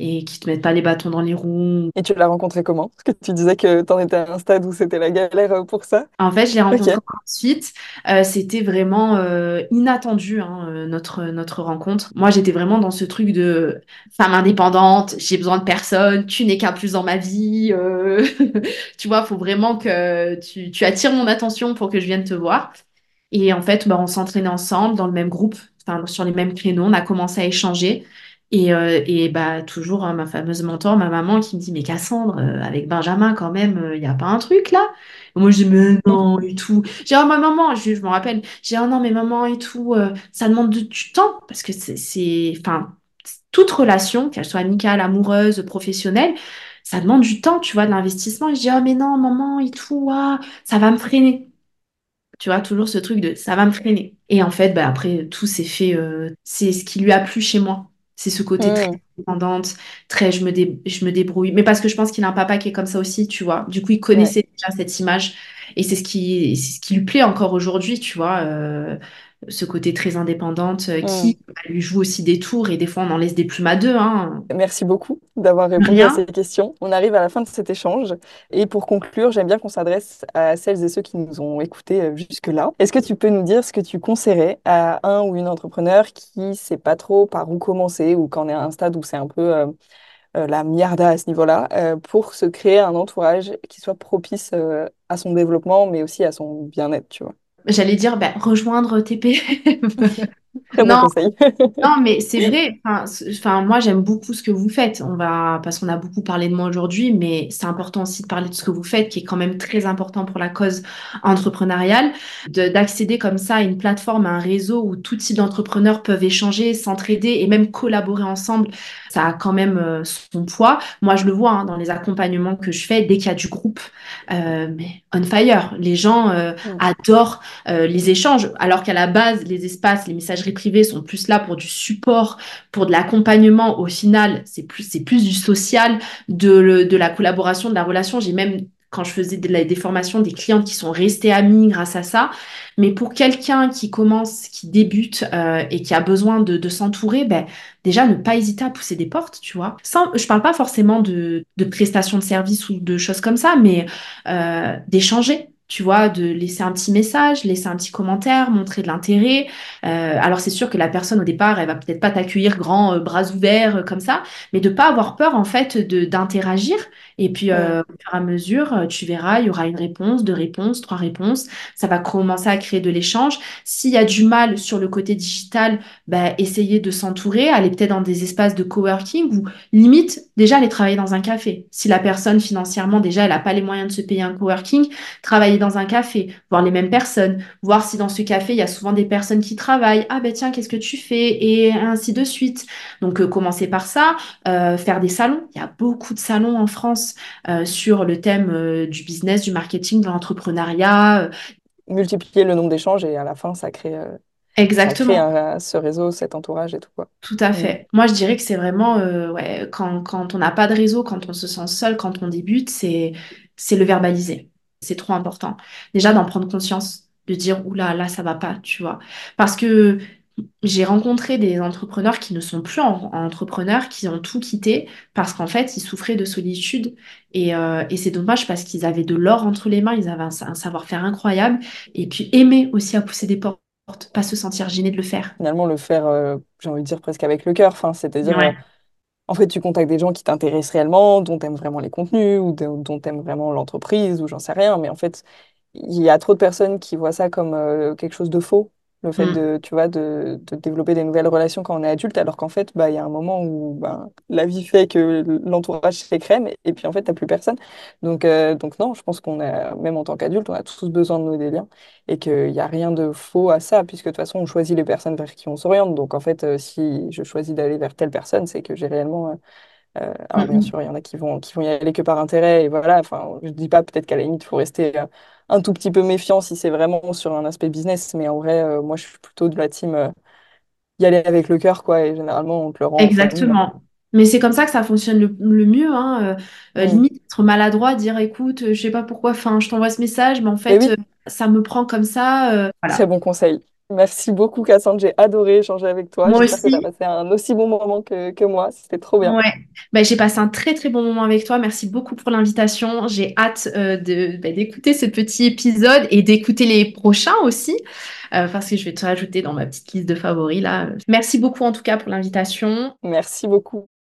Speaker 2: et qui te mette pas les bâtons dans les roues.
Speaker 1: Et tu l'as rencontré comment? Parce que tu disais que t'en étais à un stade où c'était la galère euh, pour ça.
Speaker 2: En fait, je l'ai rencontré ensuite. Euh, c'était vraiment euh, inattendu, hein, notre, notre rencontre. Moi, j'étais vraiment dans ce truc de femme indépendante, j'ai besoin de personne, tu n'es qu'un plus dans ma vie. euh, Tu vois, faut vraiment que tu, tu attires mon attention pour que je vienne te voir. Et en fait, bah, on s'entraînait ensemble dans le même groupe, sur les mêmes créneaux. On a commencé à échanger. Et, euh, et bah, toujours hein, ma fameuse mentor, ma maman, qui me dit, mais Cassandre, euh, avec Benjamin, quand même, il n'y a pas un truc là? Moi, je dis, mais non, et tout. J'ai oh, ma maman, je, je me rappelle, j'ai oh non, mais maman, et tout, euh, ça demande de- du temps. Parce que c'est, c'est- enfin, toute relation, qu'elle soit amicale, amoureuse, professionnelle, ça demande du temps, tu vois, de l'investissement. Et je dis, oh, mais non, maman, et tout, ah, ça va me freiner. Tu vois, toujours ce truc de ça va me freiner. Et en fait, bah, après, tout s'est fait. euh, c'est ce qui lui a plu chez moi. C'est ce côté très
Speaker 1: Hmm.
Speaker 2: indépendante, très je me, dé- je me débrouille. Mais parce que je pense qu'il a un papa qui est comme ça aussi, tu vois. Du coup, il
Speaker 1: Ouais.
Speaker 2: connaissait déjà cette image et c'est ce qui, c'est ce qui lui plaît encore aujourd'hui, tu vois. euh, ce côté très indépendante euh, qui bah, lui joue aussi des tours et des fois on en laisse des plumes à deux, hein.
Speaker 1: Merci beaucoup d'avoir répondu à ces questions. On arrive à la fin de cet échange. Et pour conclure, j'aime bien qu'on s'adresse à celles et ceux qui nous ont écoutés euh, jusque-là. Est-ce que tu peux nous dire ce que tu conseillerais à un ou une entrepreneur qui ne sait pas trop par où commencer ou qu'en est à un stade où c'est un peu euh, la miarda à ce niveau-là, pour se créer un entourage qui soit propice à son développement, mais aussi à son bien-être, tu vois?
Speaker 2: J'allais dire bah, rejoindre TP.
Speaker 1: Très bon
Speaker 2: Non,
Speaker 1: conseil.
Speaker 2: Non, mais c'est vrai. Enfin, moi, j'aime beaucoup ce que vous faites. On va, parce qu'on a beaucoup parlé de moi aujourd'hui, mais c'est important aussi de parler de ce que vous faites, qui est quand même très important pour la cause entrepreneuriale. De- d'accéder comme ça à une plateforme, à un réseau où tout type d'entrepreneurs peuvent échanger, s'entraider et même collaborer ensemble, ça a quand même euh, son poids. Moi, je le vois hein, dans les accompagnements que je fais, dès qu'il y a du groupe, euh, mais on fire. Les gens euh,
Speaker 1: Mm.
Speaker 2: adorent euh, les échanges, alors qu'à la base, les espaces, les messageries privées sont plus là pour du support, pour de l'accompagnement. Au final, c'est plus, c'est plus du social, de, la collaboration, de la relation. J'ai même, quand je faisais des formations, des clientes qui sont restées amies grâce à ça. Mais pour quelqu'un qui commence, qui débute euh, et qui a besoin de, s'entourer, ben, déjà ne pas hésiter à pousser des portes, tu vois. Sans, je parle pas forcément de, de prestations de services ou de choses comme ça, mais euh, d'échanger. Tu vois, de laisser un petit message, laisser un petit commentaire, montrer de l'intérêt. Euh, alors c'est sûr que la personne au départ, elle va peut-être pas t'accueillir grand euh, bras ouverts euh, comme ça, mais de pas avoir peur en fait d'interagir. Et puis euh, au fur et à mesure, euh, tu verras, il y aura une réponse, deux réponses, trois réponses. Ça va commencer à créer de l'échange. S'il y a du mal sur le côté digital, bah, essayer de s'entourer, aller peut-être dans des espaces de coworking ou limite déjà aller travailler dans un café. Si la personne financièrement déjà elle n'a pas les moyens de se payer un coworking, travailler dans un café, voir les mêmes personnes, voir si dans ce café il y a souvent des personnes qui travaillent. Ah ben tiens, qu'est-ce que tu fais? Et ainsi de suite. Donc euh, commencer par ça, euh, faire des salons. Il y a beaucoup de salons en France euh, sur le thème euh, du business, du marketing, de l'entrepreneuriat. euh,
Speaker 1: Multiplier le nombre d'échanges et à la fin, ça crée,
Speaker 2: Exactement.
Speaker 1: un- ce réseau, cet entourage et tout, quoi.
Speaker 2: Tout à fait. Moi, je dirais que c'est vraiment, euh, ouais, quand, quand on n'a pas de réseau, quand on se sent seul, quand on débute, c'est, c'est le verbaliser. C'est trop important. Déjà, d'en prendre conscience, de dire, oula, là, ça va pas, tu vois. Parce que j'ai rencontré des entrepreneurs qui ne sont plus en- entrepreneurs, qui ont tout quitté parce qu'en fait, ils souffraient de solitude. Et, euh, et c'est dommage parce qu'ils avaient de l'or entre les mains, ils avaient un, un savoir-faire incroyable. Et puis, aimer aussi à pousser des portes, pas se sentir gêné de le faire.
Speaker 1: Finalement, le faire, euh, j'ai envie de dire presque avec le cœur, enfin, c'est-à-dire, euh, en fait, tu contactes des gens qui t'intéressent réellement, dont t'aimes vraiment les contenus, ou de- dont t'aimes vraiment l'entreprise, ou j'en sais rien, mais en fait, il y a trop de personnes qui voient ça comme euh, quelque chose de faux, le fait
Speaker 2: Mm.
Speaker 1: de, tu vois, de, de développer des nouvelles relations quand on est adulte, alors qu'en fait, bah, il y a un moment où ben, la vie fait que l'entourage s'écrème, et puis en fait, t'as plus personne. Donc, euh, donc non, je pense qu'on a, même en tant qu'adulte, on a tous besoin de nouer des liens, et qu'il n'y a rien de faux à ça, puisque de toute façon, on choisit les personnes vers qui on s'oriente. Donc en fait, euh, si je choisis d'aller vers telle personne, c'est que j'ai réellement... euh, euh,
Speaker 2: Mm,
Speaker 1: alors bien sûr, il y en a qui vont, qui vont y aller que par intérêt, et voilà, enfin, je dis pas peut-être qu'à la limite, il faut rester euh, un tout petit peu méfiant si c'est vraiment sur un aspect business, mais en vrai, euh, moi, je suis plutôt de la team euh, y aller avec le cœur, quoi, et généralement, on te le rend.
Speaker 2: Exactement. Mais c'est comme ça que ça fonctionne le, le mieux, hein. Euh, euh,
Speaker 1: Mm.
Speaker 2: limite, être maladroit, dire écoute, euh, je sais pas pourquoi, enfin, je t'envoie ce message, mais en
Speaker 1: Mais
Speaker 2: fait,
Speaker 1: oui,
Speaker 2: euh, ça me prend comme ça. euh,
Speaker 1: très
Speaker 2: voilà.
Speaker 1: bon conseil. Merci beaucoup, Cassandre, j'ai adoré échanger avec toi.
Speaker 2: Moi
Speaker 1: J'espère que tu as
Speaker 2: aussi.
Speaker 1: passé un aussi bon moment que, que moi, c'était trop bien.
Speaker 2: Ouais. Ben, j'ai passé un très très bon moment avec toi. Merci beaucoup pour l'invitation. J'ai hâte euh, de, ben, d'écouter ce petit épisode et d'écouter les prochains aussi, euh, parce que je vais te rajouter dans ma petite liste de favoris là. Merci beaucoup en tout cas pour l'invitation.
Speaker 1: Merci beaucoup.